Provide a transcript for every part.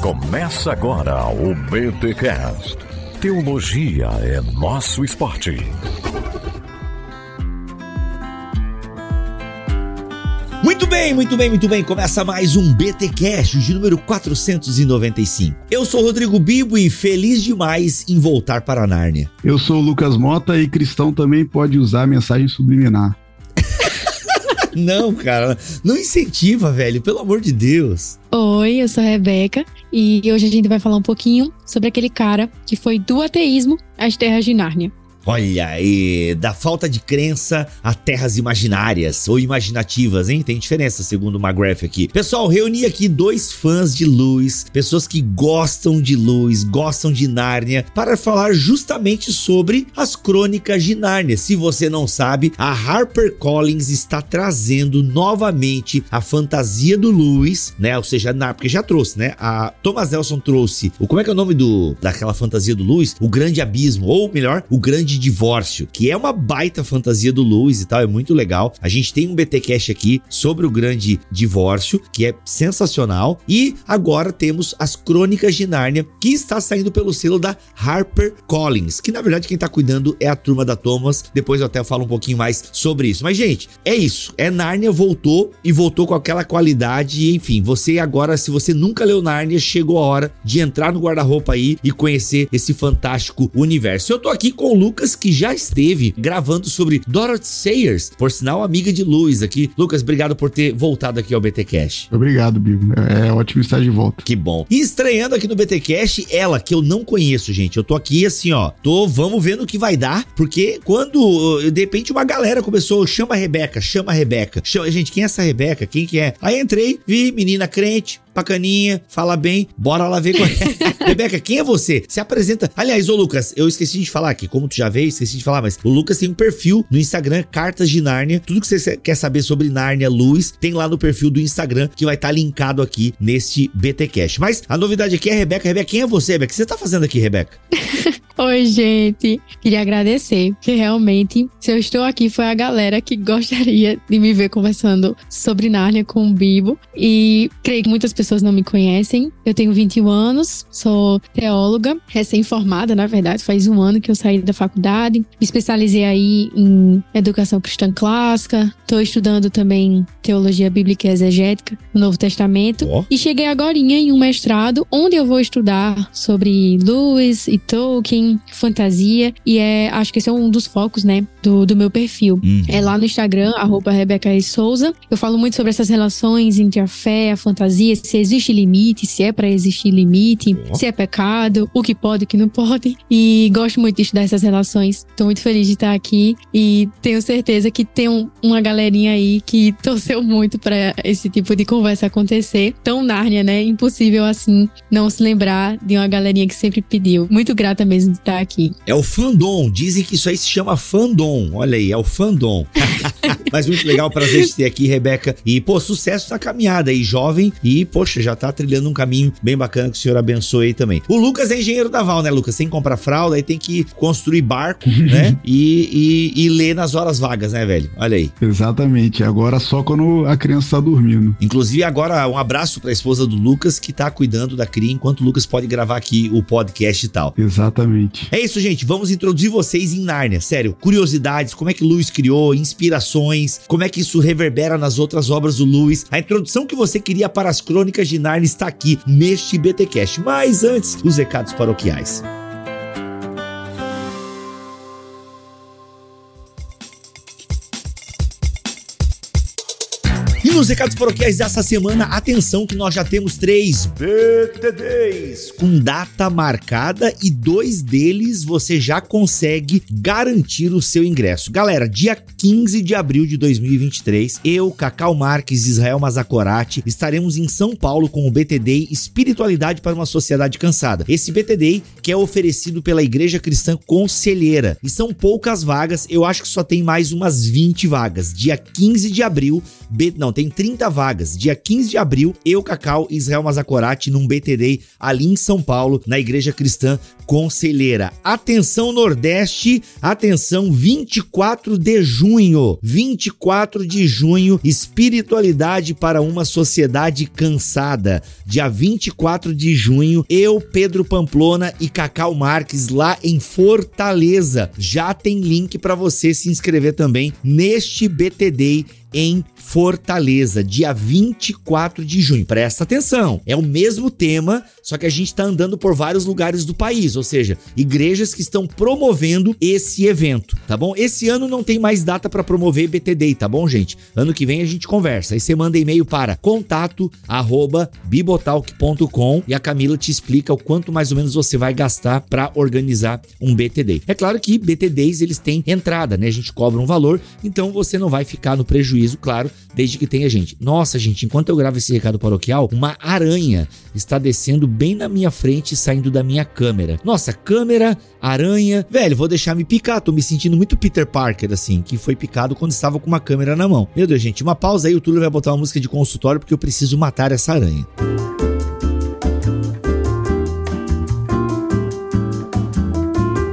Começa agora o BTCast. Teologia é nosso esporte. Muito bem, muito bem, muito bem. Começa mais um BT Cash de número 495. Eu sou Rodrigo Bibo e feliz demais em voltar para a Nárnia. Eu sou o Lucas Mota e cristão também pode usar mensagem subliminar. não, cara, não incentiva, velho, pelo amor de Deus. Oi, eu sou a Rebeca e hoje a gente vai falar um pouquinho sobre aquele cara que foi do ateísmo às terras de Nárnia. Olha aí, da falta de crença a terras imaginárias ou imaginativas, hein? Tem diferença, segundo o McGrath aqui. Pessoal, reuni aqui dois fãs de luz, pessoas que gostam de luz, gostam de Nárnia, para falar justamente sobre as crônicas de Nárnia. Se você não sabe, a HarperCollins está trazendo novamente a fantasia do Lewis, né? Ou seja, na, porque já trouxe, né? A Thomas Nelson trouxe. O como é que é o nome do daquela fantasia do Lewis? O Grande Abismo, ou melhor, o Grande de divórcio, que é uma baita fantasia do Lewis e tal, é muito legal. A gente tem um BT Cash aqui sobre o grande divórcio, que é sensacional. E agora temos as Crônicas de Nárnia, que está saindo pelo selo da Harper Collins, que na verdade quem tá cuidando é a turma da Thomas. Depois eu até falo um pouquinho mais sobre isso. Mas gente, é isso. É Nárnia voltou e voltou com aquela qualidade, enfim, você agora se você nunca leu Nárnia, chegou a hora de entrar no guarda-roupa aí e conhecer esse fantástico universo. Eu tô aqui com o Lucas Lucas, que já esteve gravando sobre Dorothy Sayers, por sinal, amiga de Luiz aqui. Lucas, obrigado por ter voltado aqui ao BT Cash. Obrigado, Bibo. É, é ótimo estar de volta. Que bom. E estreando aqui no BT Cash, ela que eu não conheço, gente. Eu tô aqui assim, ó. Tô, vamos vendo o que vai dar, porque quando de repente uma galera começou, chama a Rebeca, chama a Rebeca. Chama, gente, quem é essa Rebeca? Quem que é? Aí entrei, vi menina crente, bacaninha, fala bem, bora lá ver qual é. Rebeca, quem é você? Se apresenta. Aliás, ô Lucas, eu esqueci de falar aqui, como tu já veio, esqueci de falar, mas o Lucas tem um perfil no Instagram, Cartas de Nárnia. Tudo que você quer saber sobre Nárnia, Luz, tem lá no perfil do Instagram, que vai estar tá linkado aqui neste BT Cash. Mas a novidade aqui é a Rebeca. Rebeca, quem é você, Rebeca? O que você tá fazendo aqui, Rebeca? Oi, gente. Queria agradecer, que realmente, se eu estou aqui, foi a galera que gostaria de me ver conversando sobre Nárnia com o Bibo. E creio que muitas pessoas não me conhecem. Eu tenho 21 anos, sou teóloga, recém-formada, na verdade, faz um ano que eu saí da faculdade. Me especializei aí em educação cristã clássica. Estou estudando também teologia bíblica e exegética no Novo Testamento. Oh. E cheguei agora em um mestrado, onde eu vou estudar sobre Lewis e Tolkien fantasia. E é, acho que esse é um dos focos, né, do, do meu perfil. Uhum. É lá no Instagram, arroba Rebeca e Souza. Eu falo muito sobre essas relações entre a fé, a fantasia, se existe limite, se é para existir limite, se é pecado, o que pode, o que não pode. E gosto muito de estudar essas relações. Tô muito feliz de estar aqui e tenho certeza que tem um, uma galerinha aí que torceu muito para esse tipo de conversa acontecer. Tão Nárnia, né? Impossível assim não se lembrar de uma galerinha que sempre pediu. Muito grata mesmo estar tá aqui. É o fandom. Dizem que isso aí se chama fandom. Olha aí, é o fandom. Mas muito legal, prazer de ter aqui, Rebeca. E, pô, sucesso na caminhada aí, jovem. E, poxa, já tá trilhando um caminho bem bacana que o senhor abençoe aí também. O Lucas é engenheiro da Val, né, Lucas? Tem que comprar fralda, aí tem que construir barco, né? E, e, e ler nas horas vagas, né, velho? Olha aí. Exatamente. Agora só quando a criança tá dormindo. Inclusive, agora um abraço pra esposa do Lucas, que tá cuidando da cria, enquanto o Lucas pode gravar aqui o podcast e tal. Exatamente. É isso, gente. Vamos introduzir vocês em Nárnia. Sério, curiosidades, como é que Lewis criou, inspirações, como é que isso reverbera nas outras obras do Lewis. A introdução que você queria para as crônicas de Nárnia está aqui neste BTcast. Mas antes, os recados paroquiais. Nos recados paroquiais dessa semana, atenção que nós já temos três BTDs com data marcada e dois deles você já consegue garantir o seu ingresso. Galera, dia 15 de abril de 2023, eu, Cacau Marques e Israel Mazacorati estaremos em São Paulo com o BTD Espiritualidade para uma Sociedade Cansada. Esse BTD que é oferecido pela Igreja Cristã Conselheira. E são poucas vagas, eu acho que só tem mais umas 20 vagas. Dia 15 de abril, B... não, tem 30 vagas. Dia 15 de abril, eu, Cacau e Israel Mazacorati num BTD ali em São Paulo, na Igreja Cristã Conselheira. Atenção Nordeste, atenção 24 de junho. 24 de junho, espiritualidade para uma sociedade cansada. Dia 24 de junho, eu, Pedro Pamplona e Cacau Marques lá em Fortaleza. Já tem link para você se inscrever também neste BTD em Fortaleza, dia 24 de junho. Presta atenção, é o mesmo tema, só que a gente está andando por vários lugares do país, ou seja, igrejas que estão promovendo esse evento, tá bom? Esse ano não tem mais data para promover BTD, tá bom, gente? Ano que vem a gente conversa. Aí você manda e-mail para contato@bibotalk.com e a Camila te explica o quanto mais ou menos você vai gastar para organizar um BTD. É claro que BTDs eles têm entrada, né? A gente cobra um valor, então você não vai ficar no prejuízo, claro, desde que tenha gente. Nossa, gente, enquanto eu gravo esse recado paroquial, uma aranha está descendo bem na minha frente, saindo da minha câmera. Nossa, câmera, aranha. Velho, vou deixar me picar. Tô me sentindo muito Peter Parker, assim, que foi picado quando estava com uma câmera na mão. Meu Deus, gente, uma pausa aí. O Túlio vai botar uma música de consultório porque eu preciso matar essa aranha.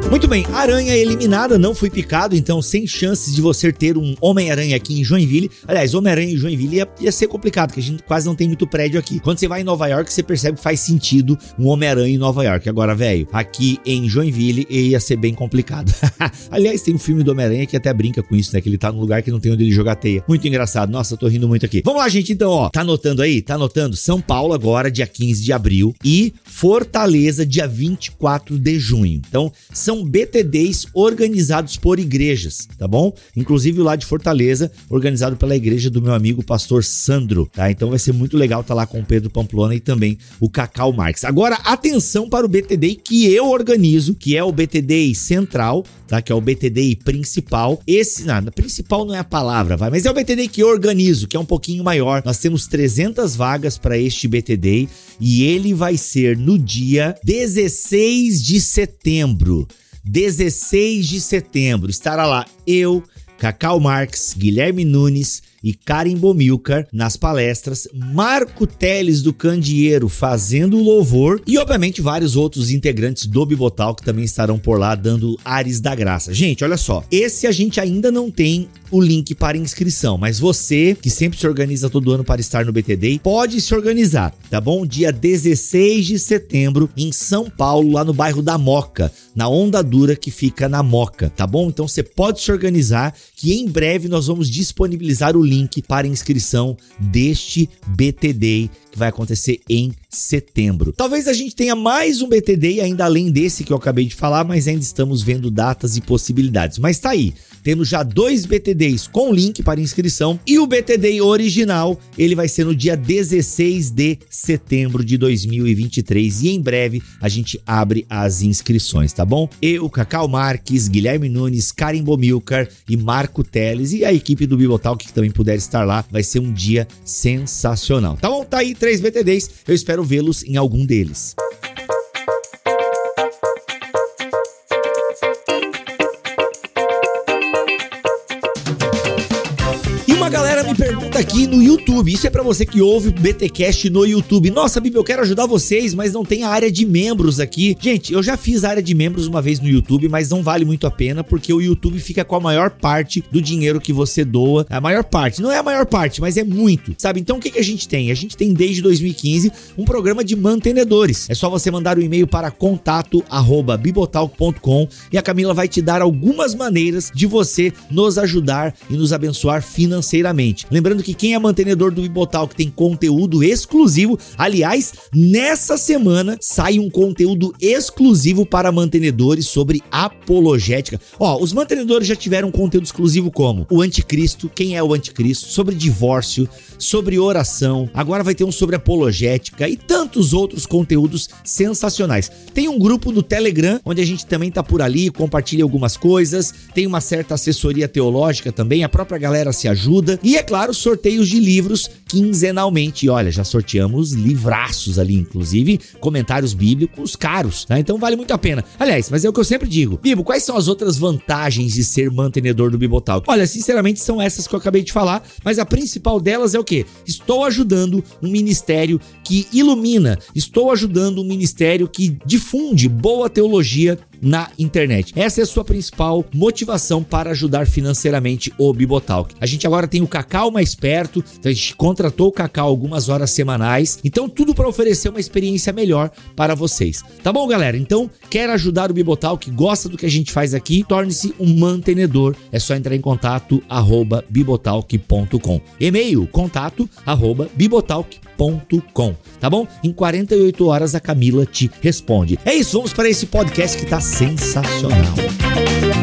Muito bem, aranha eliminada, não fui picado, então sem chances de você ter um Homem-Aranha aqui em Joinville. Aliás, Homem-Aranha em Joinville ia, ia, ser complicado, porque a gente quase não tem muito prédio aqui. Quando você vai em Nova York, você percebe que faz sentido um Homem-Aranha em Nova York. Agora, velho, aqui em Joinville ia ser bem complicado. Aliás, tem um filme do Homem-Aranha que até brinca com isso, né? Que ele tá num lugar que não tem onde ele jogar teia. Muito engraçado. Nossa, eu tô rindo muito aqui. Vamos lá, gente, então, ó. Tá anotando aí? Tá anotando? São Paulo agora, dia 15 de abril. E Fortaleza, dia 24 de junho. Então, são BTDs organizados por igrejas, tá bom? Inclusive lá de Fortaleza, organizado pela igreja do meu amigo pastor Sandro, tá? Então vai ser muito legal estar tá lá com o Pedro Pamplona e também o Cacau Marques. Agora, atenção para o BTD que eu organizo, que é o BTD Central, tá? Que é o BTD principal. Esse, nada, principal não é a palavra, vai, mas é o BTD que eu organizo, que é um pouquinho maior. Nós temos 300 vagas para este BTD e ele vai ser no dia 16 de setembro. 16 de setembro. Estará lá eu, Cacau Marques, Guilherme Nunes, e Karen Bomilcar nas palestras, Marco Teles do Candeeiro fazendo o louvor e, obviamente, vários outros integrantes do Bibotal que também estarão por lá dando ares da graça. Gente, olha só, esse a gente ainda não tem o link para inscrição, mas você que sempre se organiza todo ano para estar no BTD, pode se organizar, tá bom? Dia 16 de setembro em São Paulo, lá no bairro da Moca, na Onda Dura que fica na Moca, tá bom? Então você pode se organizar que em breve nós vamos disponibilizar o link link para inscrição deste BTD que vai acontecer em setembro. Talvez a gente tenha mais um BTD ainda além desse que eu acabei de falar, mas ainda estamos vendo datas e possibilidades. Mas tá aí, temos já dois BTDs com link para inscrição e o BTD original, ele vai ser no dia 16 de setembro de 2023 e em breve a gente abre as inscrições, tá bom? Eu, Cacau Marques, Guilherme Nunes, Karim Bomilcar e Marco Teles e a equipe do Bibotalk que também puder estar lá, vai ser um dia sensacional. Tá bom? Tá aí três BTDs, eu espero vê-los em algum deles. Aqui no YouTube. Isso é para você que ouve o BTcast no YouTube. Nossa, Bibi, eu quero ajudar vocês, mas não tem a área de membros aqui. Gente, eu já fiz a área de membros uma vez no YouTube, mas não vale muito a pena porque o YouTube fica com a maior parte do dinheiro que você doa. A maior parte, não é a maior parte, mas é muito, sabe? Então o que, que a gente tem? A gente tem desde 2015 um programa de mantenedores. É só você mandar o um e-mail para contato@bibotalk.com e a Camila vai te dar algumas maneiras de você nos ajudar e nos abençoar financeiramente. Lembrando que quem é mantenedor do Bibotal que tem conteúdo exclusivo, aliás, nessa semana sai um conteúdo exclusivo para mantenedores sobre apologética. Ó, os mantenedores já tiveram conteúdo exclusivo como o anticristo, quem é o anticristo, sobre divórcio, sobre oração, agora vai ter um sobre apologética e tantos outros conteúdos sensacionais. Tem um grupo do Telegram onde a gente também tá por ali, compartilha algumas coisas, tem uma certa assessoria teológica também, a própria galera se ajuda e é claro, sorteios de livros quinzenalmente. E olha, já sorteamos livraços ali, inclusive comentários bíblicos caros, né? Então vale muito a pena. Aliás, mas é o que eu sempre digo. Bibo, quais são as outras vantagens de ser mantenedor do Bibotalk? Olha, sinceramente são essas que eu acabei de falar, mas a principal delas é o quê? Estou ajudando um ministério que ilumina, estou ajudando um ministério que difunde boa teologia na internet. Essa é a sua principal motivação para ajudar financeiramente o Bibotalk. A gente agora tem o Cacau mais perto, então a gente contratou o Cacau algumas horas semanais, então tudo para oferecer uma experiência melhor para vocês. Tá bom, galera? Então, quer ajudar o Bibotalk, gosta do que a gente faz aqui, torne-se um mantenedor. É só entrar em contato arroba bibotalk.com. E-mail contato arroba bibotalk.com. Tá bom? Em 48 horas a Camila te responde. É isso, vamos para esse podcast que tá sensacional.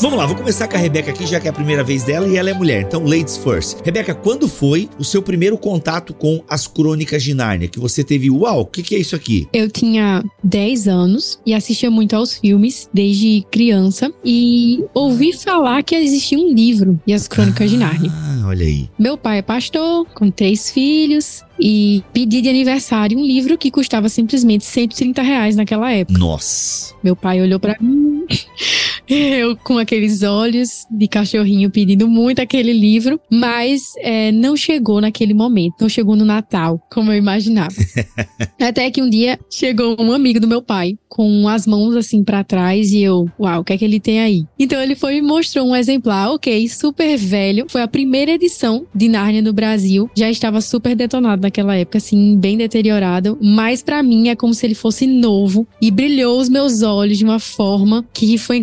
Vamos lá, vou começar com a Rebeca aqui, já que é a primeira vez dela e ela é mulher. Então, ladies first. Rebeca, quando foi o seu primeiro contato com as crônicas de Nárnia? Que você teve, uau, o que, que é isso aqui? Eu tinha 10 anos e assistia muito aos filmes desde criança e ouvi falar que existia um livro e as crônicas de Nárnia. Ah, olha aí. Meu pai é pastor, com três filhos, e pedi de aniversário um livro que custava simplesmente 130 reais naquela época. Nossa. Meu pai olhou pra mim, eu com aqueles olhos de cachorrinho pedindo muito aquele livro, mas é, não chegou naquele momento, não chegou no Natal, como eu imaginava. Até que um dia chegou um amigo do meu pai com as mãos assim pra trás e eu, uau, o que é que ele tem aí? Então ele foi e mostrou um exemplar, ok, super velho, foi a primeira edição de Nárnia no Brasil, já estava super detonado naquela época, assim, bem deteriorado, mas pra mim é como se ele fosse novo e brilhou os meus olhos de uma forma que foi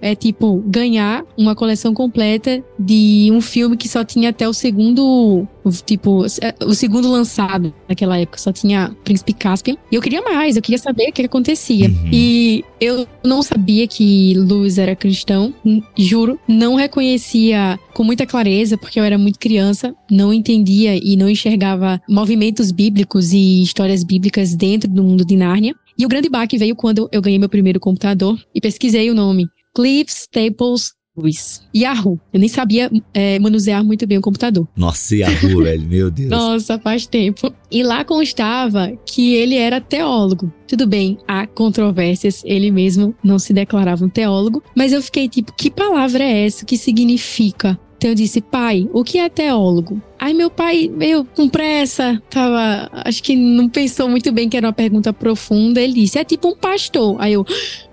É tipo ganhar uma coleção completa de um filme que só tinha até o segundo tipo, o segundo lançado naquela época só tinha Príncipe Caspian. E eu queria mais, eu queria saber o que acontecia. Uhum. E eu não sabia que Luz era cristão, juro, não reconhecia com muita clareza, porque eu era muito criança, não entendia e não enxergava movimentos bíblicos e histórias bíblicas dentro do mundo de Nárnia. E o grande baque veio quando eu ganhei meu primeiro computador e pesquisei o nome. Cliff Staples Luz. Yahoo. Eu nem sabia é, manusear muito bem o computador. Nossa, Yahoo, velho, meu Deus. Nossa, faz tempo. E lá constava que ele era teólogo. Tudo bem, há controvérsias, ele mesmo não se declarava um teólogo, mas eu fiquei tipo, que palavra é essa? O que significa? Então eu disse, pai, o que é teólogo? Aí meu pai veio com pressa, tava, acho que não pensou muito bem que era uma pergunta profunda. Ele disse: "É tipo um pastor". Aí eu,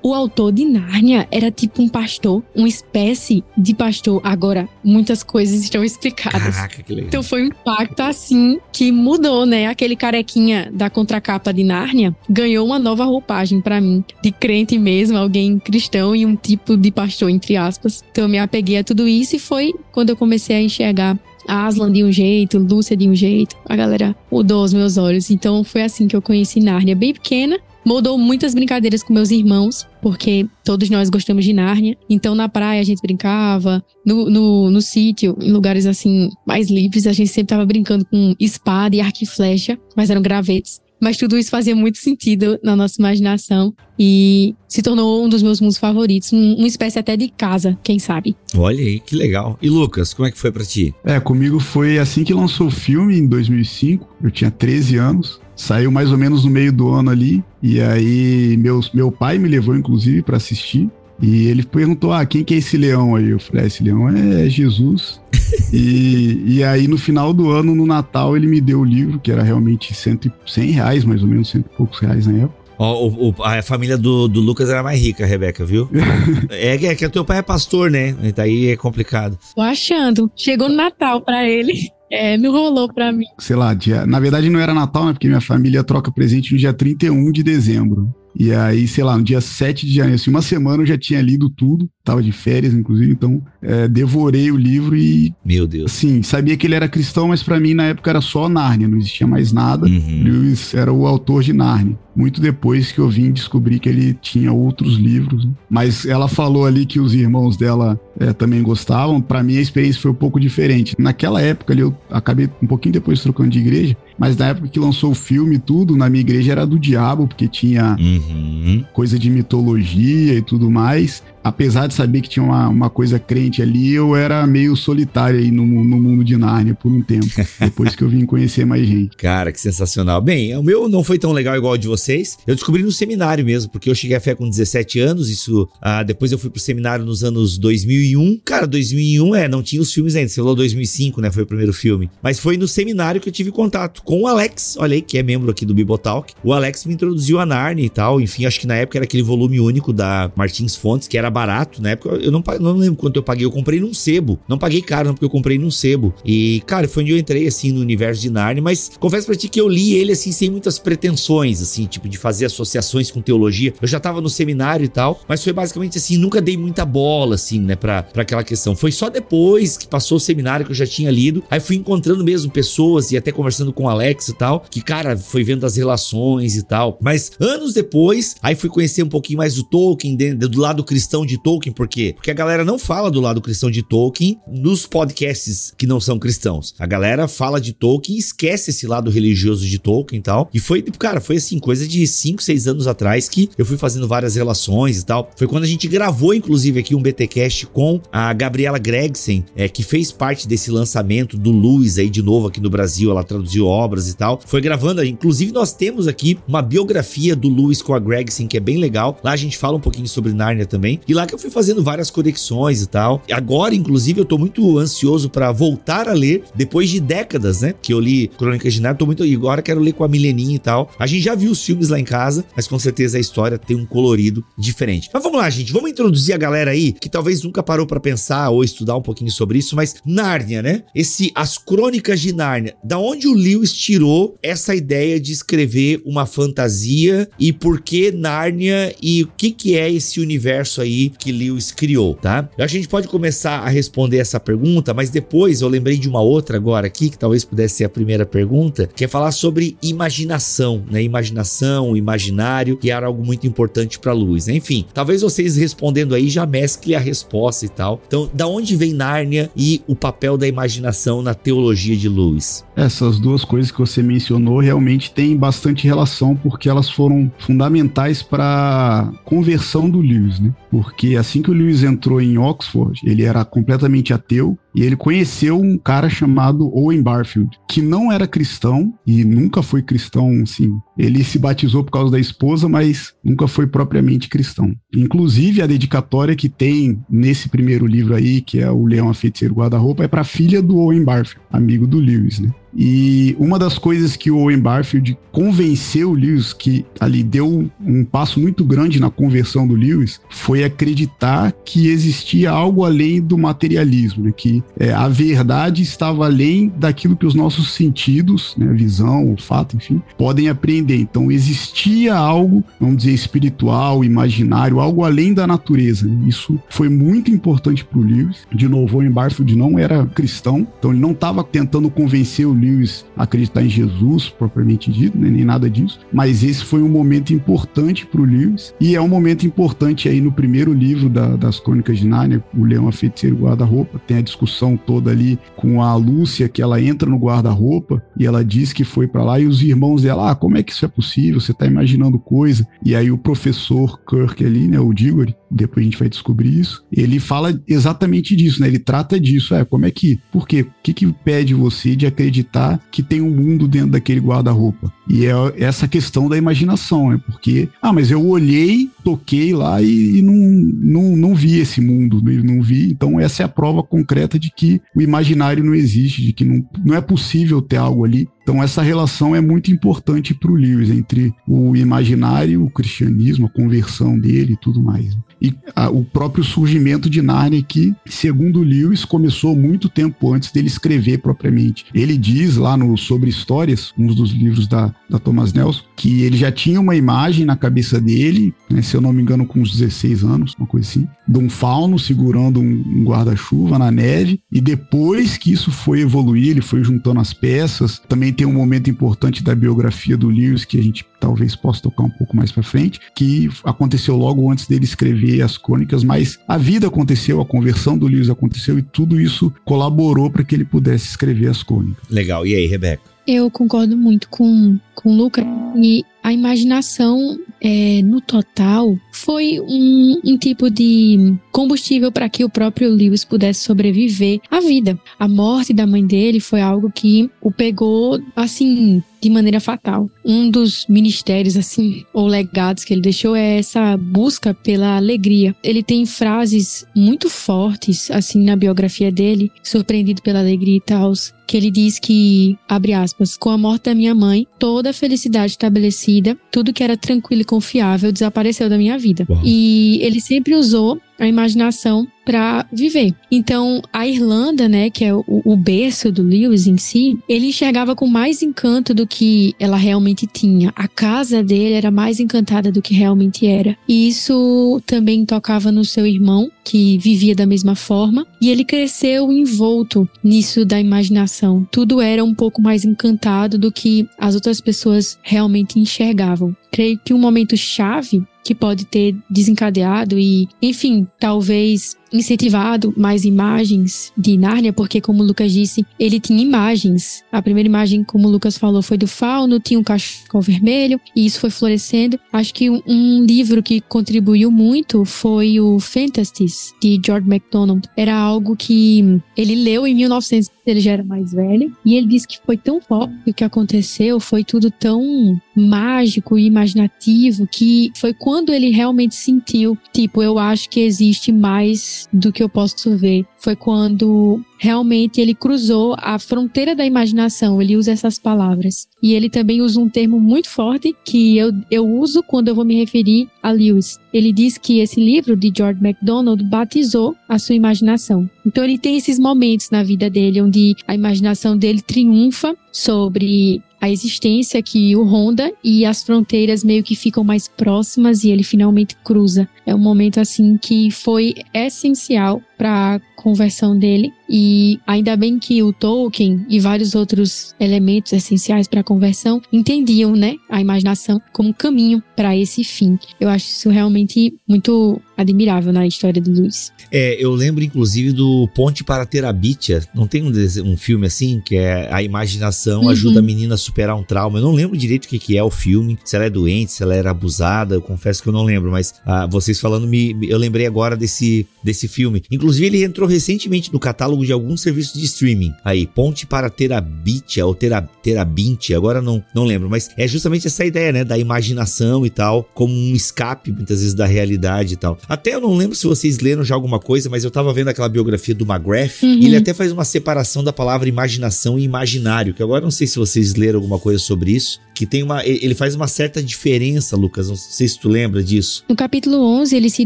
o autor de Nárnia era tipo um pastor, uma espécie de pastor. Agora, muitas coisas estão explicadas. Caraca, que legal. Então foi um impacto assim que mudou, né? Aquele carequinha da contracapa de Nárnia ganhou uma nova roupagem para mim, de crente mesmo, alguém cristão e um tipo de pastor entre aspas. Então eu me apeguei a tudo isso e foi quando eu comecei a enxergar Aslan de um jeito, Lúcia de um jeito. A galera mudou os meus olhos. Então foi assim que eu conheci Nárnia, bem pequena. Mudou muitas brincadeiras com meus irmãos, porque todos nós gostamos de Nárnia. Então na praia a gente brincava, no, no, no sítio, em lugares assim mais livres, a gente sempre tava brincando com espada e arco e flecha, mas eram gravetos. Mas tudo isso fazia muito sentido na nossa imaginação e se tornou um dos meus mundos favoritos, um, uma espécie até de casa, quem sabe. Olha aí, que legal. E Lucas, como é que foi para ti? É, comigo foi assim que lançou o filme, em 2005. Eu tinha 13 anos. Saiu mais ou menos no meio do ano ali. E aí, meus, meu pai me levou, inclusive, para assistir. E ele perguntou: Ah, quem que é esse leão aí? Eu falei: ah, Esse leão é Jesus. e, e aí, no final do ano, no Natal, ele me deu o livro, que era realmente cento, 100 reais, mais ou menos, cento e poucos reais na época. Ó, o- o- a família do, do Lucas era mais rica, Rebeca, viu? é, que- é que o teu pai é pastor, né? Daí é complicado. Tô achando. Chegou no Natal pra ele. É, não rolou pra mim. sei lá, dia, na verdade não era Natal, né? Porque minha família troca presente no dia 31 de dezembro. E aí, sei lá, no dia 7 de janeiro, assim, uma semana eu já tinha lido tudo, tava de férias, inclusive, então é, devorei o livro e, Meu Deus. assim, sabia que ele era cristão, mas pra mim na época era só Nárnia, não existia mais nada. Uhum. Lewis era o autor de Narnia. Muito depois que eu vim descobrir que ele tinha outros livros. né? Mas ela falou ali que os irmãos dela eh, também gostavam. Pra mim a experiência foi um pouco diferente. Naquela época ali, eu acabei um pouquinho depois trocando de igreja. Mas na época que lançou o filme e tudo, na minha igreja era do diabo, porque tinha Uhum. coisa de mitologia e tudo mais. Apesar de saber que tinha uma, uma coisa crente ali, eu era meio solitário aí no, no mundo de Nárnia por um tempo. depois que eu vim conhecer mais gente. Cara, que sensacional. Bem, o meu não foi tão legal igual o de vocês. Eu descobri no seminário mesmo, porque eu cheguei à fé com 17 anos. Isso, ah, depois eu fui pro seminário nos anos 2001. Cara, 2001 é, não tinha os filmes ainda. Você falou 2005, né? Foi o primeiro filme. Mas foi no seminário que eu tive contato com o Alex, olha aí, que é membro aqui do Bibotalk. O Alex me introduziu a Narnia e tal. Enfim, acho que na época era aquele volume único da Martins Fontes, que era barato. Na época eu não, não lembro quanto eu paguei. Eu comprei num sebo. Não paguei caro, não, porque eu comprei num sebo. E, cara, foi onde eu entrei, assim, no universo de Narnia. Mas confesso pra ti que eu li ele, assim, sem muitas pretensões, assim, tipo, de fazer associações com teologia. Eu já tava no seminário e tal. Mas foi basicamente assim, nunca dei muita bola, assim, né, pra, pra aquela questão. Foi só depois que passou o seminário que eu já tinha lido. Aí fui encontrando mesmo pessoas e até conversando com o Alex e tal. Que, cara, foi vendo as relações e tal. Mas anos depois, aí fui conhecer um pouquinho mais do Tolkien, do lado cristão de Tolkien. Por quê? Porque a galera não fala do lado cristão de Tolkien nos podcasts que não são cristãos. A galera fala de Tolkien e esquece esse lado religioso de Tolkien e tal. E foi, cara, foi assim, coisa de 5, 6 anos atrás que eu fui fazendo várias relações e tal. Foi quando a gente gravou, inclusive, aqui um BTcast com a Gabriela Gregson, é, que fez parte desse lançamento do Lewis aí de novo aqui no Brasil. Ela traduziu obras e tal. Foi gravando, inclusive nós temos aqui uma biografia do Lewis com a Gregson, que é bem legal. Lá a gente fala um pouquinho sobre Narnia também. E lá que eu fui fazendo várias conexões e tal. E agora, inclusive, eu tô muito ansioso pra voltar a ler depois de décadas, né? Que eu li Crônicas de Narnia, tô muito e agora quero ler com a Mileninha e tal. A gente já viu os filmes lá em casa, mas com certeza a história tem um colorido diferente. Mas vamos lá, gente, vamos introduzir a galera aí que talvez nunca parou pra pensar ou estudar um pouquinho sobre isso, mas Nárnia, né? Esse as Crônicas de Nárnia. Da onde o Lewis tirou essa ideia de escrever uma fantasia e por que Nárnia e o que que é esse universo aí que Lewis criou, tá? A gente pode começar a responder essa pergunta, mas depois eu lembrei de uma outra agora aqui, que talvez pudesse ser a primeira pergunta, que é falar sobre imaginação, né? Imaginação, imaginário, que era algo muito importante para Lewis. né? Enfim, talvez vocês respondendo aí já mescle a resposta e tal. Então, da onde vem Nárnia e o papel da imaginação na teologia de Lewis? Essas duas coisas que você mencionou realmente têm bastante relação porque elas foram fundamentais para a conversão do Lewis, né? Porque assim que o Lewis entrou em Oxford, ele era completamente ateu e ele conheceu um cara chamado Owen Barfield, que não era cristão e nunca foi cristão, assim. Ele se batizou por causa da esposa, mas nunca foi propriamente cristão. Inclusive, a dedicatória que tem nesse primeiro livro aí, que é O Leão, a Feiticeiro Guarda-Roupa, é para a filha do Owen Barfield, amigo do Lewis, né? E uma das coisas que o Owen Barfield convenceu o Lewis, que ali deu um passo muito grande na conversão do Lewis, foi acreditar que existia algo além do materialismo, né? que é, a verdade estava além daquilo que os nossos sentidos, né? visão, olfato, enfim, podem apreender. Então existia algo, vamos dizer, espiritual, imaginário, algo além da natureza. Isso foi muito importante para o Lewis. De novo, o Barfield não era cristão, então ele não estava tentando convencer o Lewis a acreditar em Jesus, propriamente dito, né? nem nada disso. Mas esse foi um momento importante para o Lewis e é um momento importante aí no primeiro livro da- das Crônicas de Nárnia, o Leão, a Feiticeiro e o Guarda-Roupa. Tem a discussão toda ali com a Lúcia, que ela entra no guarda-roupa e ela diz que foi para lá e os irmãos dela, ah, como é que isso é possível? Você tá imaginando coisa. E aí o professor Kirk ali, né, o Diggory, depois a gente vai descobrir isso, ele fala exatamente disso, né? Ele trata disso, é, como é que, por quê? O que que impede você de acreditar que tem um mundo dentro daquele guarda-roupa? E é essa questão da imaginação, né? Porque, ah, mas eu olhei, toquei lá e, e não, não, não vi esse mundo, né? não vi. Então, essa é a prova concreta de que o imaginário não existe, de que não, não é possível ter algo ali. Então, essa relação é muito importante para o Lewis, entre o imaginário, o cristianismo, a conversão dele e tudo mais. E a- o próprio surgimento de Narnia, que, segundo Lewis, começou muito tempo antes dele escrever propriamente. Ele diz lá no Sobre Histórias, um dos livros da, da Thomas Nelson, que ele já tinha uma imagem na cabeça dele, né, se eu não me engano, com uns 16 anos, uma coisa assim, de um fauno segurando um, um guarda-chuva na neve, e depois que isso foi evoluir, ele foi juntando as peças. Também tem um momento importante da biografia do Lewis que a gente talvez possa tocar um pouco mais para frente, que aconteceu logo antes dele escrever as crônicas, mas a vida aconteceu, a conversão do Lewis aconteceu e tudo isso colaborou para que ele pudesse escrever as crônicas. Legal. E aí, Rebeca? Eu concordo muito com, com o Lucas e a imaginação é, no total foi um, um tipo de combustível para que o próprio Lewis pudesse sobreviver à vida. A morte da mãe dele foi algo que o pegou assim de maneira fatal. Um dos ministérios assim ou legados que ele deixou é essa busca pela alegria. Ele tem frases muito fortes assim na biografia dele, surpreendido pela alegria e tal, que ele diz que abre aspas, com a morte da minha mãe, toda a felicidade estabelecida, tudo que era tranquilo e confiável desapareceu da minha vida. Uau. E ele sempre usou a imaginação para viver. Então, a Irlanda, né, que é o, o, berço do Lewis em si, ele enxergava com mais encanto do que ela realmente tinha. A casa dele era mais encantada do que realmente era. E isso também tocava no seu irmão, que vivia da mesma forma, e ele cresceu envolto nisso da imaginação. Tudo era um pouco mais encantado do que as outras pessoas realmente enxergavam. Creio que um momento chave que pode ter desencadeado e, enfim, talvez incentivado mais imagens de Nárnia, porque, como o Lucas disse, ele tinha imagens. A primeira imagem, como o Lucas falou, foi do fauno, tinha um cachecol vermelho, e isso foi florescendo. Acho que um, um livro que contribuiu muito foi o Fantasties, de George MacDonald. Era algo que ele leu em 1900, ele já era mais velho, e ele disse que foi tão forte o que aconteceu, foi tudo tão mágico e imaginativo, que foi quando ele realmente sentiu, tipo, eu acho que existe mais do que eu posso ver. Foi quando realmente ele cruzou a fronteira da imaginação. Ele usa essas palavras. E ele também usa um termo muito forte que eu, eu uso quando eu vou me referir a Lewis. Ele diz que esse livro de George MacDonald batizou a sua imaginação. Então ele tem esses momentos na vida dele onde a imaginação dele triunfa sobre a existência que o ronda e as fronteiras meio que ficam mais próximas e ele finalmente cruza. É um momento assim que foi essencial para a conversão dele e ainda bem que o Tolkien e vários outros elementos essenciais para a conversão entendiam, né, a imaginação como caminho para esse fim. Eu acho isso realmente muito admirável na história do Luiz. É, eu lembro inclusive do Ponte para Terabitia. Não tem um, um filme assim que é a imaginação Uhum. ajuda a menina a superar um trauma. Eu não lembro direito o que, que é o filme, se ela é doente, se ela era abusada. Eu confesso que eu não lembro, mas ah, vocês falando me, eu lembrei agora desse desse filme. Inclusive ele entrou recentemente no catálogo de alguns serviços de streaming. Aí Ponte para Terabitia ou Tera, Terabinte, agora não não lembro, mas é justamente essa ideia, né, da imaginação e tal, como um escape muitas vezes da realidade e tal. Até eu não lembro se vocês leram já alguma coisa, mas eu tava vendo aquela biografia do McGrath Uhum. e ele até faz uma separação da palavra imaginação e imaginário, que agora não sei se vocês leram alguma coisa sobre isso, que tem uma ele faz uma certa diferença, Lucas, não sei se tu lembra disso. No capítulo 11, ele se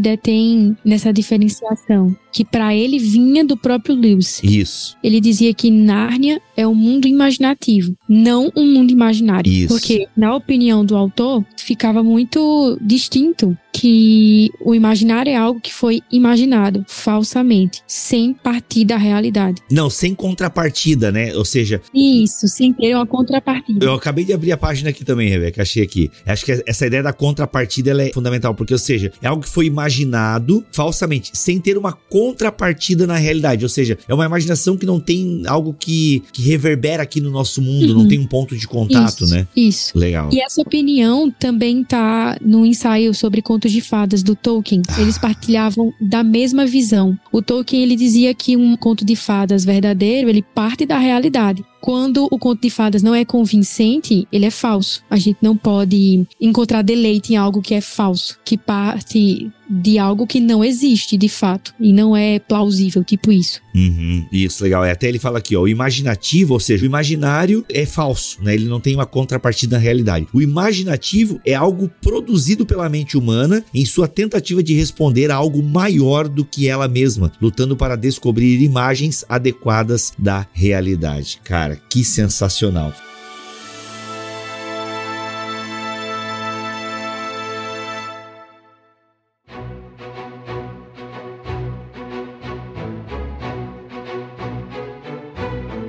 detém nessa diferenciação, que para ele vinha do próprio Lewis. Isso. Ele dizia que Nárnia é um mundo imaginativo, não um mundo imaginário. Isso. Porque, na opinião do autor, ficava muito distinto que o imaginário é algo que foi imaginado falsamente, sem partir da realidade. Não, sem contrapartida, né? Ou seja, Isso, sem ter uma contrapartida. Eu acabei de abrir a página aqui também, Rebeca, achei aqui. Acho que essa ideia da contrapartida ela é fundamental, porque, ou seja, é algo que foi imaginado falsamente, sem ter uma contrapartida na realidade. Ou seja, é uma imaginação que não tem algo que, que reverbera aqui no nosso mundo, não Uhum. tem um ponto de contato, Isso, né? Isso. Legal. E essa opinião também tá no ensaio sobre contos de fadas do Tolkien. Eles partilhavam da mesma visão. O Tolkien ele dizia que um conto de fadas verdadeiro, ele parte da realidade. Quando o conto de fadas não é convincente, ele é falso. A gente não pode encontrar deleite em algo que é falso, que parte de algo que não existe de fato e não é plausível, tipo isso. Uhum, isso, legal. É, até ele fala aqui, ó, o imaginativo, ou seja, o imaginário é falso, né? Ele não tem uma contrapartida na realidade. O imaginativo é algo produzido pela mente humana em sua tentativa de responder a algo maior do que ela mesma, lutando para descobrir imagens adequadas da realidade. Cara, que sensacional.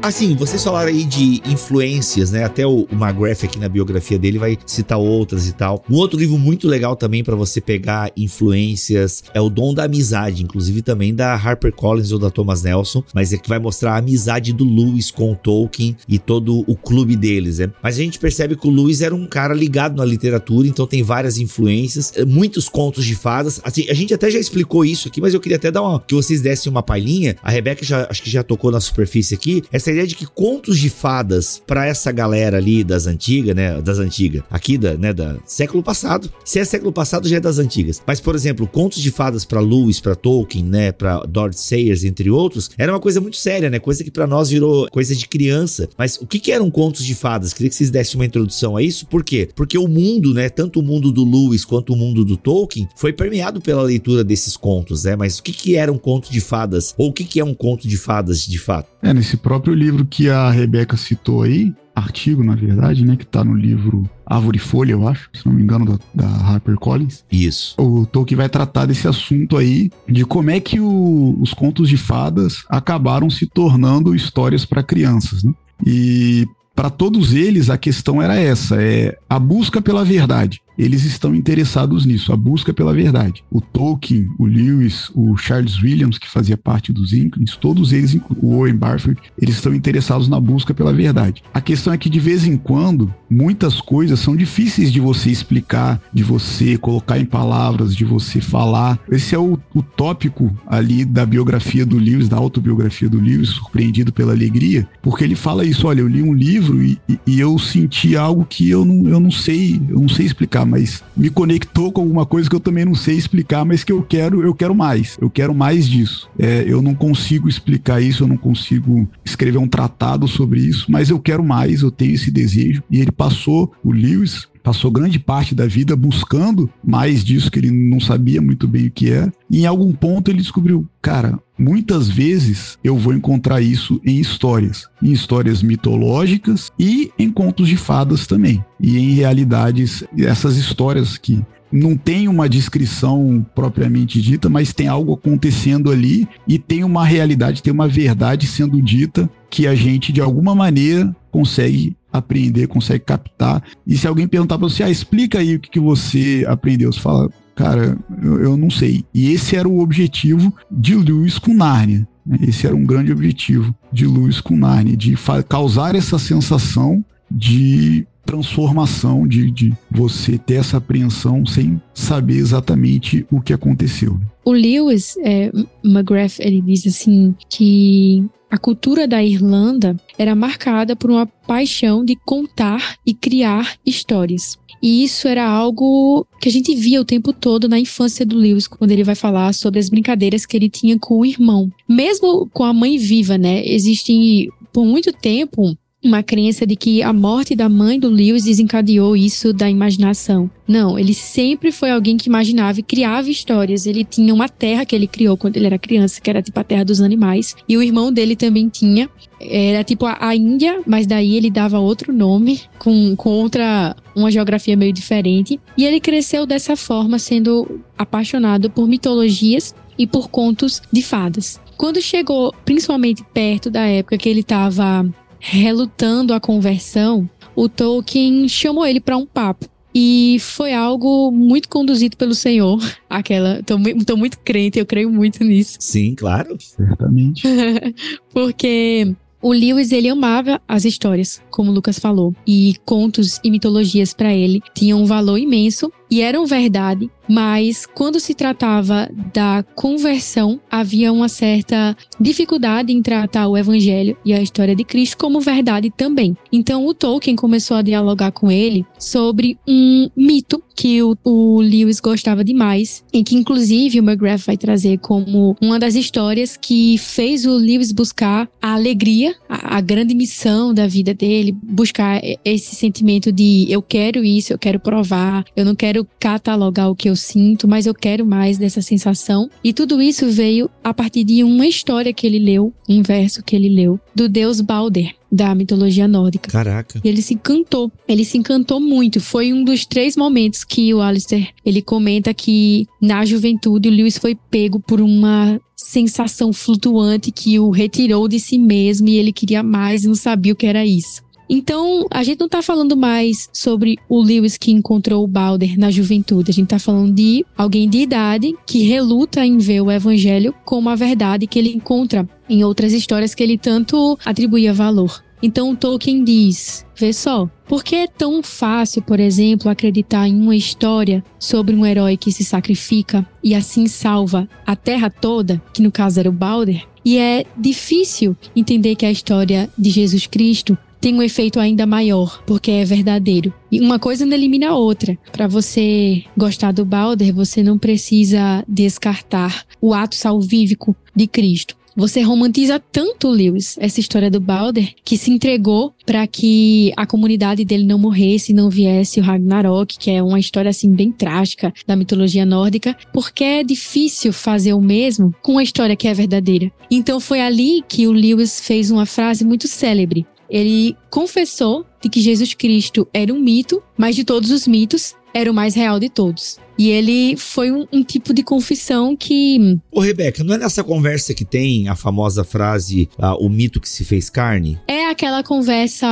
Assim, vocês falaram aí de influências, né? Até o, o McGrath aqui na biografia dele vai citar outras e tal. Um outro livro muito legal também para você pegar influências é O Dom da Amizade, inclusive também da Harper Collins ou da Thomas Nelson, mas é que vai mostrar a amizade do Lewis com Tolkien e todo o clube deles, né? Mas a gente percebe que o Lewis era um cara ligado na literatura, então tem várias influências, eh, muitos contos de fadas. Assim, a gente até já explicou isso aqui, mas eu queria até dar uma que vocês dessem uma palhinha. A Rebeca já acho que já tocou na superfície aqui, essa ideia de que contos de fadas para essa galera ali das antigas, né, das antigas, aqui da, né, da século passado. Se é século passado já é das antigas. Mas por exemplo, contos de fadas para Lewis, para Tolkien, né, para Dorothy Sayers, entre outros, era uma coisa muito séria, né? Coisa que para nós virou coisa de criança. Mas o que que eram contos de fadas? Queria que vocês dessem uma introdução a isso. Por quê? Porque o mundo, né, tanto o mundo do Lewis quanto o mundo do Tolkien, foi permeado pela leitura desses contos, né? Mas o que que era um conto de fadas? Ou o que que é um conto de fadas de fato? É, nesse próprio livro que a Rebeca citou aí, artigo, na verdade, né, que tá no livro Árvore e Folha, eu acho, se não me engano, da, da Harper Collins. Isso. O Tolkien vai tratar desse assunto aí, de como é que o, os contos de fadas acabaram se tornando histórias para crianças, né? E para todos eles a questão era essa, é a busca pela verdade eles estão interessados nisso, a busca pela verdade. O Tolkien, o Lewis, o Charles Williams, que fazia parte dos Inklings, todos eles, o Owen Barford, eles estão interessados na busca pela verdade. A questão é que de vez em quando, muitas coisas são difíceis de você explicar, de você colocar em palavras, de você falar. Esse é o, o tópico ali da biografia do Lewis, da autobiografia do Lewis, Surpreendido pela Alegria, porque ele fala isso, olha, eu li um livro e, e, e eu senti algo que eu não, eu não sei, eu não sei explicar mas me conectou com alguma coisa que eu também não sei explicar, mas que eu quero, eu quero mais. Eu quero mais disso. É, eu não consigo explicar isso, eu não consigo escrever um tratado sobre isso, mas eu quero mais, eu tenho esse desejo. E ele passou, o Lewis, passou grande parte da vida buscando mais disso que ele não sabia muito bem o que era. E em algum ponto ele descobriu, cara, muitas vezes eu vou encontrar isso em histórias, em histórias mitológicas e em contos de fadas também. E em realidades, essas histórias que não tem uma descrição propriamente dita, mas tem algo acontecendo ali e tem uma realidade, tem uma verdade sendo dita que a gente de alguma maneira consegue apreender, consegue captar. E se alguém perguntar para você, ah, explica aí o que, que você aprendeu, você fala, cara, eu, eu não sei. E esse era o objetivo de Lewis com Narnia. Né? Esse era um grande objetivo de Lewis com Narnia, de causar essa sensação de transformação, de, de você ter essa apreensão sem saber exatamente o que aconteceu. O Lewis é, McGrath, ele diz assim que a cultura da Irlanda era marcada por uma paixão de contar e criar histórias. E isso era algo que a gente via o tempo todo na infância do Lewis, quando ele vai falar sobre as brincadeiras que ele tinha com o irmão. Mesmo com a mãe viva, né? Existem, por muito tempo, uma crença de que a morte da mãe do Lewis desencadeou isso da imaginação. Não, ele sempre foi alguém que imaginava e criava histórias. Ele tinha uma terra que ele criou quando ele era criança, que era tipo a terra dos animais. E o irmão dele também tinha. Era tipo a, a Índia, mas daí ele dava outro nome, com, com outra, uma geografia meio diferente. E ele cresceu dessa forma, sendo apaixonado por mitologias e por contos de fadas. Quando chegou, principalmente perto da época que ele estava relutando a conversão, o Tolkien chamou ele para um papo. E foi algo muito conduzido pelo Senhor. Aquela. Tô, tô, muito crente, eu creio muito nisso. Sim, claro. Certamente. Porque o Lewis ele amava as histórias, como o Lucas falou, e contos e mitologias para ele tinham um valor imenso e eram verdade, mas quando se tratava da conversão, havia uma certa dificuldade em tratar o evangelho e a história de Cristo como verdade também. Então o Tolkien começou a dialogar com ele sobre um mito que o, o Lewis gostava demais, e que inclusive o McGrath vai trazer como uma das histórias que fez o Lewis buscar a alegria, a, a grande missão da vida dele, buscar esse sentimento de eu quero isso, eu quero provar, eu não quero catalogar o que eu sinto, mas eu quero mais dessa sensação. E tudo isso veio a partir de uma história que ele leu, um verso que ele leu, do deus Balder da mitologia nórdica. Caraca. E ele se encantou. Ele se encantou muito. Foi um dos três momentos que o Alistair ele comenta que na juventude o Lewis foi pego por uma sensação flutuante que o retirou de si mesmo e ele queria mais e não sabia o que era isso. Então, a gente não tá falando mais sobre o Lewis que encontrou o Balder na juventude. A gente tá falando de alguém de idade que reluta em ver o evangelho como a verdade que ele encontra em outras histórias que ele tanto atribuía valor. Então Tolkien diz: vê só, por que é tão fácil, por exemplo, acreditar em uma história sobre um herói que se sacrifica e assim salva a terra toda, que no caso era o Balder? E é difícil entender que a história de Jesus Cristo tem um efeito ainda maior, porque é verdadeiro. E uma coisa não elimina a outra. Para você gostar do Balder, você não precisa descartar o ato salvífico de Cristo. Você romantiza tanto, Lewis, essa história do Balder, que se entregou para que a comunidade dele não morresse, não viesse o Ragnarok, que é uma história assim bem trágica da mitologia nórdica, porque é difícil fazer o mesmo com uma história que é verdadeira. Então foi ali que o Lewis fez uma frase muito célebre. Ele confessou de que Jesus Cristo era um mito, mas de todos os mitos, era o mais real de todos. E ele foi um, um, tipo de confissão que. Ô, Rebeca, não é nessa conversa que tem a famosa frase, ah, o mito que se fez carne? É aquela conversa.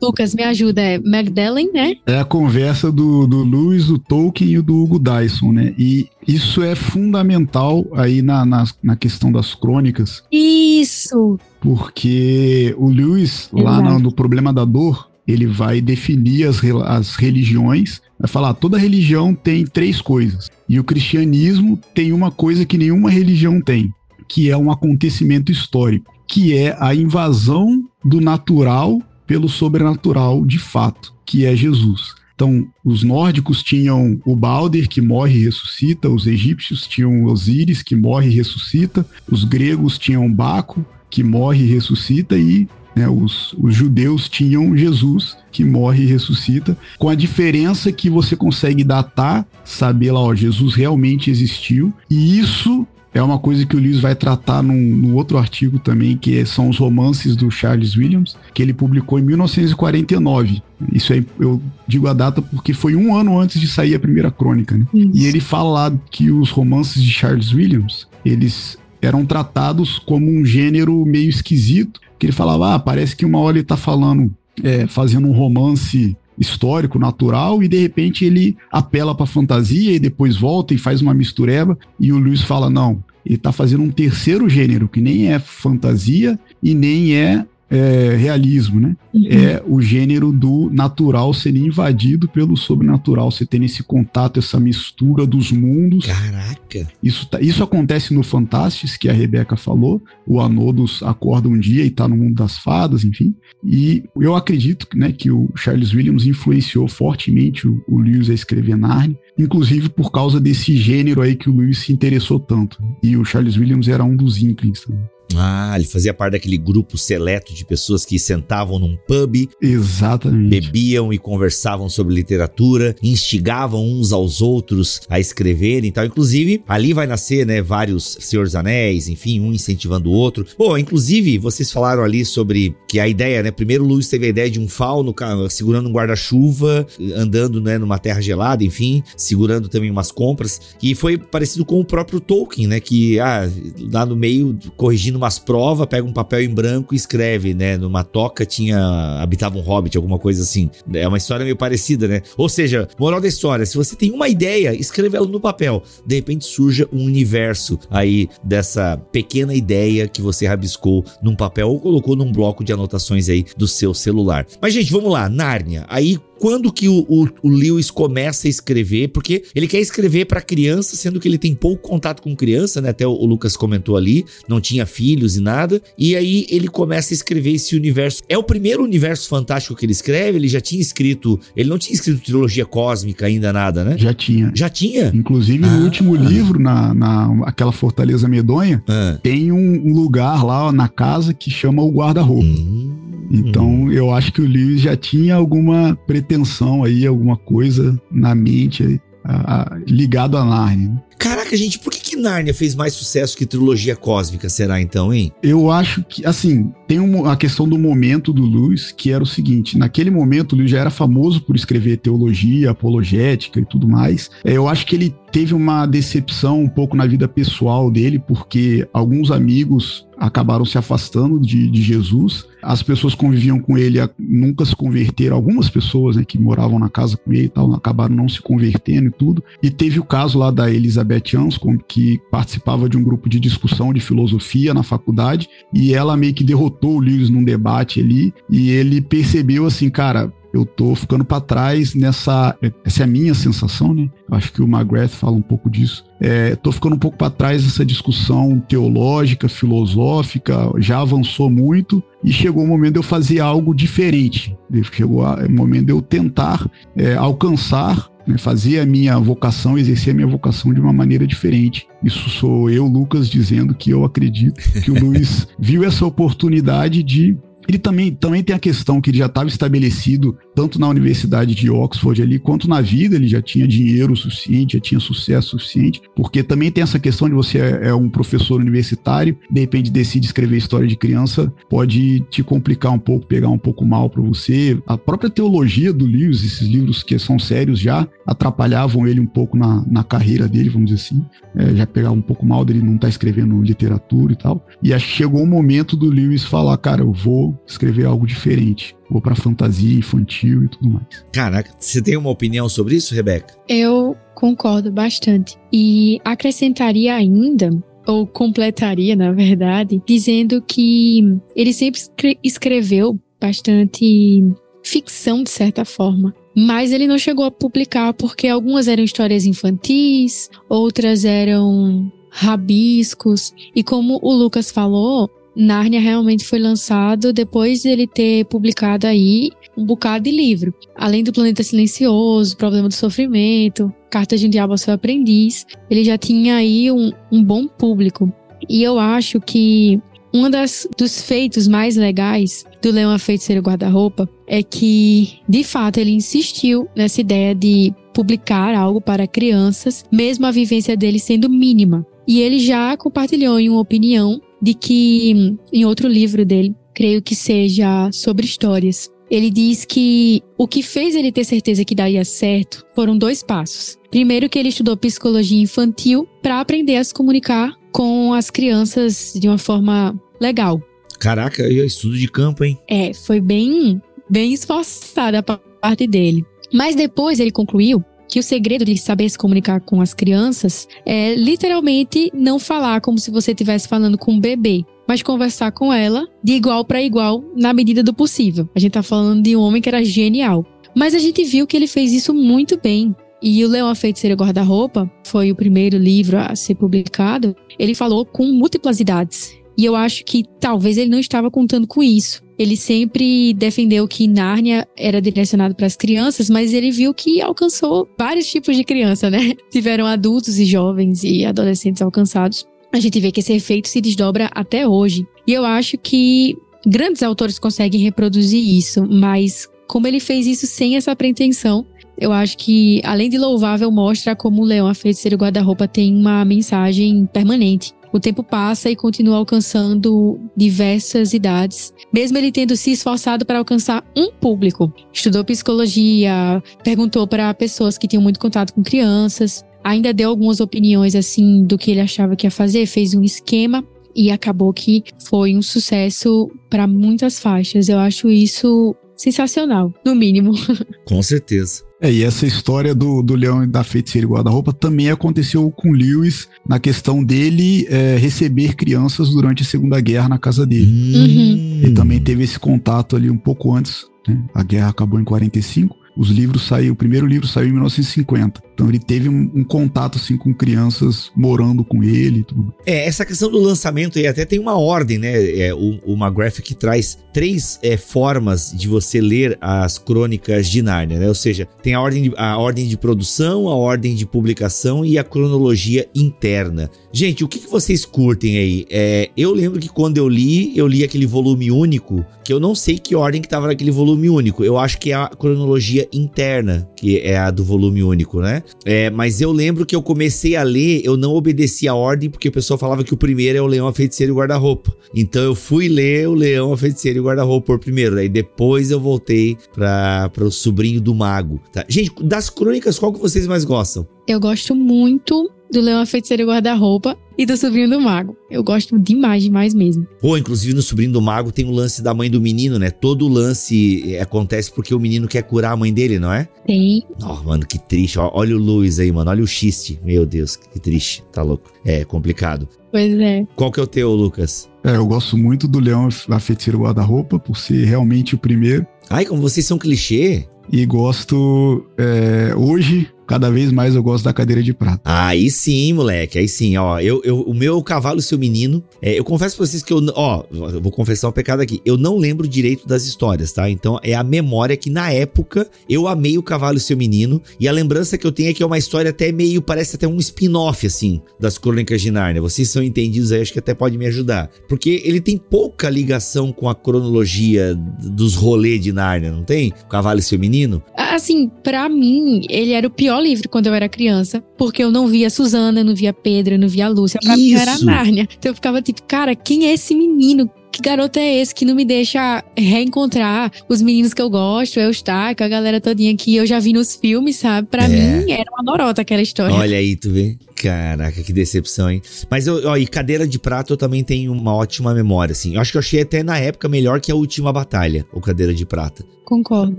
Lucas, me ajuda, é Magdalene, né? É a conversa do, do Lewis, do Tolkien e do Hugo Dyson, né? E isso é fundamental aí na, na, na questão das crônicas. Isso! Porque o Lewis, Exato. lá no, no Problema da Dor, ele vai definir as, as religiões, vai falar toda religião tem três coisas. E o cristianismo tem uma coisa que nenhuma religião tem, que é um acontecimento histórico, que é a invasão do natural pelo sobrenatural de fato, que é Jesus. Então, os nórdicos tinham o Balder, que morre e ressuscita, os egípcios tinham Osíris, que morre e ressuscita, os gregos tinham Baco, que morre e ressuscita, e né, os, os judeus tinham Jesus que morre e ressuscita, com a diferença que você consegue datar, saber lá, ó, Jesus realmente existiu, e isso é uma coisa que o Lewis vai tratar num, num, outro artigo também, que são os romances do Charles Williams, que ele publicou em 1949. Isso aí eu digo a data porque foi um ano antes de sair a primeira crônica. Né? E ele fala lá que os romances de Charles Williams, eles eram tratados como um gênero meio esquisito, que ele falava, ah, parece que uma hora ele tá falando, é, fazendo um romance histórico, natural, e de repente ele apela pra fantasia e depois volta e faz uma mistureba, e o Luiz fala, não, ele tá fazendo um terceiro gênero, que nem é fantasia e nem é é, realismo, né? Uhum. É o gênero do natural sendo invadido pelo sobrenatural. Você tem esse contato, essa mistura dos mundos. Caraca! Isso, tá, isso acontece no Fantastis, que a Rebeca falou. O Anodos acorda um dia e tá no mundo das fadas, enfim. E eu acredito né, que o Charles Williams influenciou fortemente o, o Lewis a escrever Narnia, inclusive por causa desse gênero aí que o Lewis se interessou tanto. E o Charles Williams era um dos Inklings também. Ah, ele fazia parte daquele grupo seleto de pessoas que sentavam num pub, exatamente, bebiam e conversavam sobre literatura, instigavam uns aos outros a escreverem e tal. Inclusive, ali vai nascer, né, vários Senhores Anéis, enfim, um incentivando o outro. Bom, inclusive, vocês falaram ali sobre que a ideia, né, primeiro o Lewis teve a ideia de um fauno segurando um guarda-chuva, andando, né, numa terra gelada, enfim, segurando também umas compras, e foi parecido com o próprio Tolkien, né, que ah, lá no meio corrigindo umas provas, pega um papel em branco e escreve, né? Numa toca tinha. habitava um hobbit, alguma coisa assim. É uma história meio parecida, né? Ou seja, moral da história: se você tem uma ideia, escreve ela no papel. De repente surja um universo aí dessa pequena ideia que você rabiscou num papel ou colocou num bloco de anotações aí do seu celular. Mas, gente, vamos lá, Nárnia. Aí quando que o, o, o, Lewis começa a escrever, porque ele quer escrever para criança, sendo que ele tem pouco contato com criança, né? Até o, o, Lucas comentou ali, não tinha filhos e nada. E aí ele começa a escrever esse universo. É o primeiro universo fantástico que ele escreve, ele já tinha escrito, ele não tinha escrito trilogia cósmica ainda nada, né? Já tinha. Já tinha? Inclusive ah. no último livro, na, na aquela Fortaleza Medonha, ah. tem um, um, lugar lá na casa que chama o guarda-roupa. Hum. Então, hum. eu acho que o Lewis já tinha alguma pretensão aí, alguma coisa na mente aí a, a, ligado a Narnia. Né? Caraca, gente, por que, que Nárnia fez mais sucesso que trilogia cósmica, será então, hein? Eu acho que, assim, tem uma, a questão do momento do Lewis, que era o seguinte: naquele momento, o Lewis já era famoso por escrever teologia, apologética e tudo mais. É, eu acho que ele teve uma decepção um pouco na vida pessoal dele, porque alguns amigos acabaram se afastando de, de Jesus. As pessoas conviviam com ele nunca se converteram. Algumas pessoas né, que moravam na casa com ele e tal acabaram não se convertendo e tudo. E teve o caso lá da Elizabeth Anscombe, que participava de um grupo de discussão de filosofia na faculdade, e ela meio que derrotou o Lewis num debate ali, e ele percebeu assim, cara, eu tô ficando para trás nessa. Essa é a minha sensação, né? Acho que o McGrath fala um pouco disso. É, tô ficando um pouco para trás nessa discussão teológica, filosófica, já avançou muito e chegou o momento de eu fazer algo diferente. Chegou o momento de eu tentar é, alcançar né, fazer a minha vocação, exercer a minha vocação de uma maneira diferente. Isso sou eu, Lucas, dizendo que eu acredito que o Luiz viu essa oportunidade de ele também, também tem a questão que ele já estava estabelecido tanto na Universidade de Oxford ali, quanto na vida, ele já tinha dinheiro suficiente, já tinha sucesso suficiente, porque também tem essa questão de você é, é um professor universitário, de repente decide escrever história de criança, pode te complicar um pouco, pegar um pouco mal para você. A própria teologia do Lewis, esses livros que são sérios já, atrapalhavam ele um pouco na, na carreira dele, vamos dizer assim, é, já pegava um pouco mal dele não estar tá escrevendo literatura e tal. E acho que chegou o momento do Lewis falar, cara, eu vou escrever algo diferente. Vou para fantasia infantil e tudo mais. Caraca, você tem uma opinião sobre isso, Rebeca? Eu concordo bastante. E acrescentaria ainda ou completaria, na verdade, dizendo que ele sempre escreveu bastante ficção, de certa forma. Mas ele não chegou a publicar porque algumas eram histórias infantis, outras eram rabiscos. E como o Lucas falou, Nárnia realmente foi lançado depois de ele ter publicado aí um bocado de livro. Além do Planeta Silencioso, Problema do Sofrimento, Cartas de um Diabo ao Seu Aprendiz, ele já tinha aí um, um bom público. E eu acho que um dos feitos mais legais do Leão a Feiticeiro Guarda-Roupa é que, de fato, ele insistiu nessa ideia de publicar algo para crianças, mesmo a vivência dele sendo mínima. E ele já compartilhou em uma opinião de que, em outro livro dele, creio que seja sobre histórias, ele diz que o que fez ele ter certeza que daria certo foram dois passos. Primeiro, que ele estudou psicologia infantil para aprender a se comunicar com as crianças de uma forma legal. Caraca, eu estudo de campo, hein? É, foi bem, bem esforçada a parte dele. Mas depois ele concluiu que o segredo de saber se comunicar com as crianças é literalmente não falar como se você estivesse falando com um bebê, mas conversar com ela de igual para igual na medida do possível. A gente tá falando de um homem que era genial. Mas a gente viu que ele fez isso muito bem. E o Leão a Feiticeira Guarda-Roupa foi o primeiro livro a ser publicado. Ele falou com múltiplas idades. E eu acho que talvez ele não estava contando com isso. Ele sempre defendeu que Nárnia era direcionado para as crianças, mas ele viu que alcançou vários tipos de criança, né? Tiveram adultos e jovens e adolescentes alcançados. A gente vê que esse efeito se desdobra até hoje. E eu acho que grandes autores conseguem reproduzir isso, mas como ele fez isso sem essa pretensão, eu acho que, além de louvável, mostra como o Leão, a feiticeira guarda-roupa, tem uma mensagem permanente o tempo passa e continua alcançando diversas idades, mesmo ele tendo se esforçado para alcançar um público. Estudou psicologia, perguntou para pessoas que tinham muito contato com crianças, ainda deu algumas opiniões assim do que ele achava que ia fazer, fez um esquema e acabou que foi um sucesso para muitas faixas. Eu acho isso sensacional, no mínimo. Com certeza. É, e essa história do, do leão e da feiticeira guarda-roupa também aconteceu com Lewis na questão dele é, receber crianças durante a Segunda Guerra na casa dele. Uhum. Ele também teve esse contato ali um pouco antes. Né? A guerra acabou em 45 os livros saíram, o primeiro livro saiu em 1950. Então ele teve um, um contato assim com crianças morando com ele. Tudo. É, essa questão do lançamento e até tem uma ordem, né? É, o, o McGrath traz três é, formas de você ler as crônicas de Nárnia, né? Ou seja, tem a ordem, de, a ordem de produção, a ordem de publicação e a cronologia interna. Gente, o que, que vocês curtem aí? É, eu lembro que quando eu li, eu li aquele volume único, que eu não sei que ordem que tava naquele volume único. Eu acho que é a cronologia interna, que é a do volume único, né? É, mas eu lembro que eu comecei a ler, eu não obedeci a ordem, porque o pessoal falava que o primeiro é o Leão, a Feiticeira e o Guarda-Roupa. Então eu fui ler o Leão, a Feiticeira e o Guarda-Roupa por primeiro. Daí depois eu voltei para o Sobrinho do Mago. Tá? Gente, das crônicas, qual que vocês mais gostam? Eu gosto muito do Leão, a Feiticeira e Guarda-Roupa e do Sobrinho do Mago. Eu gosto demais, demais mesmo. Pô, inclusive no Sobrinho do Mago tem o lance da mãe do menino, né? Todo o lance acontece porque o menino quer curar a mãe dele, não é? Tem. Oh, mano, que triste. Olha o Luiz aí, mano. Olha o xiste. Meu Deus, que triste. Tá louco. É complicado. Pois é. Qual que é o teu, Lucas? É, eu gosto muito do Leão, a Feiticeira e Guarda-Roupa, por ser realmente o primeiro. Ai, como vocês são clichê. E gosto, é, hoje, cada vez mais eu gosto da cadeira de prata. Aí sim, moleque, aí sim, ó. Eu, eu, o meu cavalo seu menino, é, eu confesso pra vocês que eu, ó, eu vou confessar um pecado aqui. Eu não lembro direito das histórias, tá? Então é a memória que na época eu amei o cavalo seu menino e a lembrança que eu tenho é que é uma história até meio, parece até um spin-off, assim, das Crônicas de Nárnia. Vocês são entendidos aí, acho que até pode me ajudar. Porque ele tem pouca ligação com a cronologia dos rolês de Nárnia, não tem? O cavalo seu menino? Assim, para mim, ele era o pior livro quando eu era criança, porque eu não via Suzana, não via Pedro, não via Lúcia. Pra mim era Nárnia. Então eu ficava tipo, cara, quem é esse menino? que garoto é esse que não me deixa reencontrar os meninos que eu gosto, eu estar com a galera todinha que eu já vi nos filmes, sabe? Pra é. mim era uma norota aquela história. Olha aí, tu vê? Caraca, que decepção, hein? Mas eu, ó, e Cadeira de Prata eu também tenho uma ótima memória, assim. Eu acho que eu achei até na época melhor que a última batalha, o Cadeira de Prata. Concordo.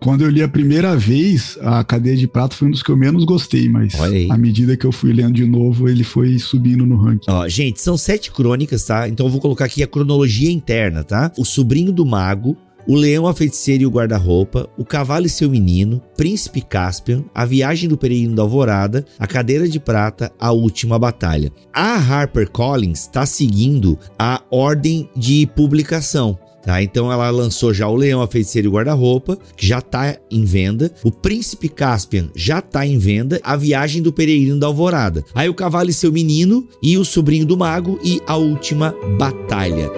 Quando eu li a primeira vez, a Cadeira de Prata foi um dos que eu menos gostei, mas à medida que eu fui lendo de novo, ele foi subindo no ranking. Ó, gente, são sete crônicas, tá? Então eu vou colocar aqui a cronologia interna, tá? O Sobrinho do Mago, o Leão, a Feiticeira e o Guarda-Roupa, O Cavalo e seu Menino, Príncipe Caspian, A Viagem do Peregrino da Alvorada, A Cadeira de Prata, A Última Batalha. A Harper Collins está seguindo a ordem de publicação. Tá, então ela lançou já o Leão, a Feiticeira e o Guarda-Roupa, que já tá em venda. O Príncipe Caspian já tá em venda. A Viagem do Peregrino da Alvorada. Aí o Cavalo e seu Menino e o Sobrinho do Mago e a Última Batalha.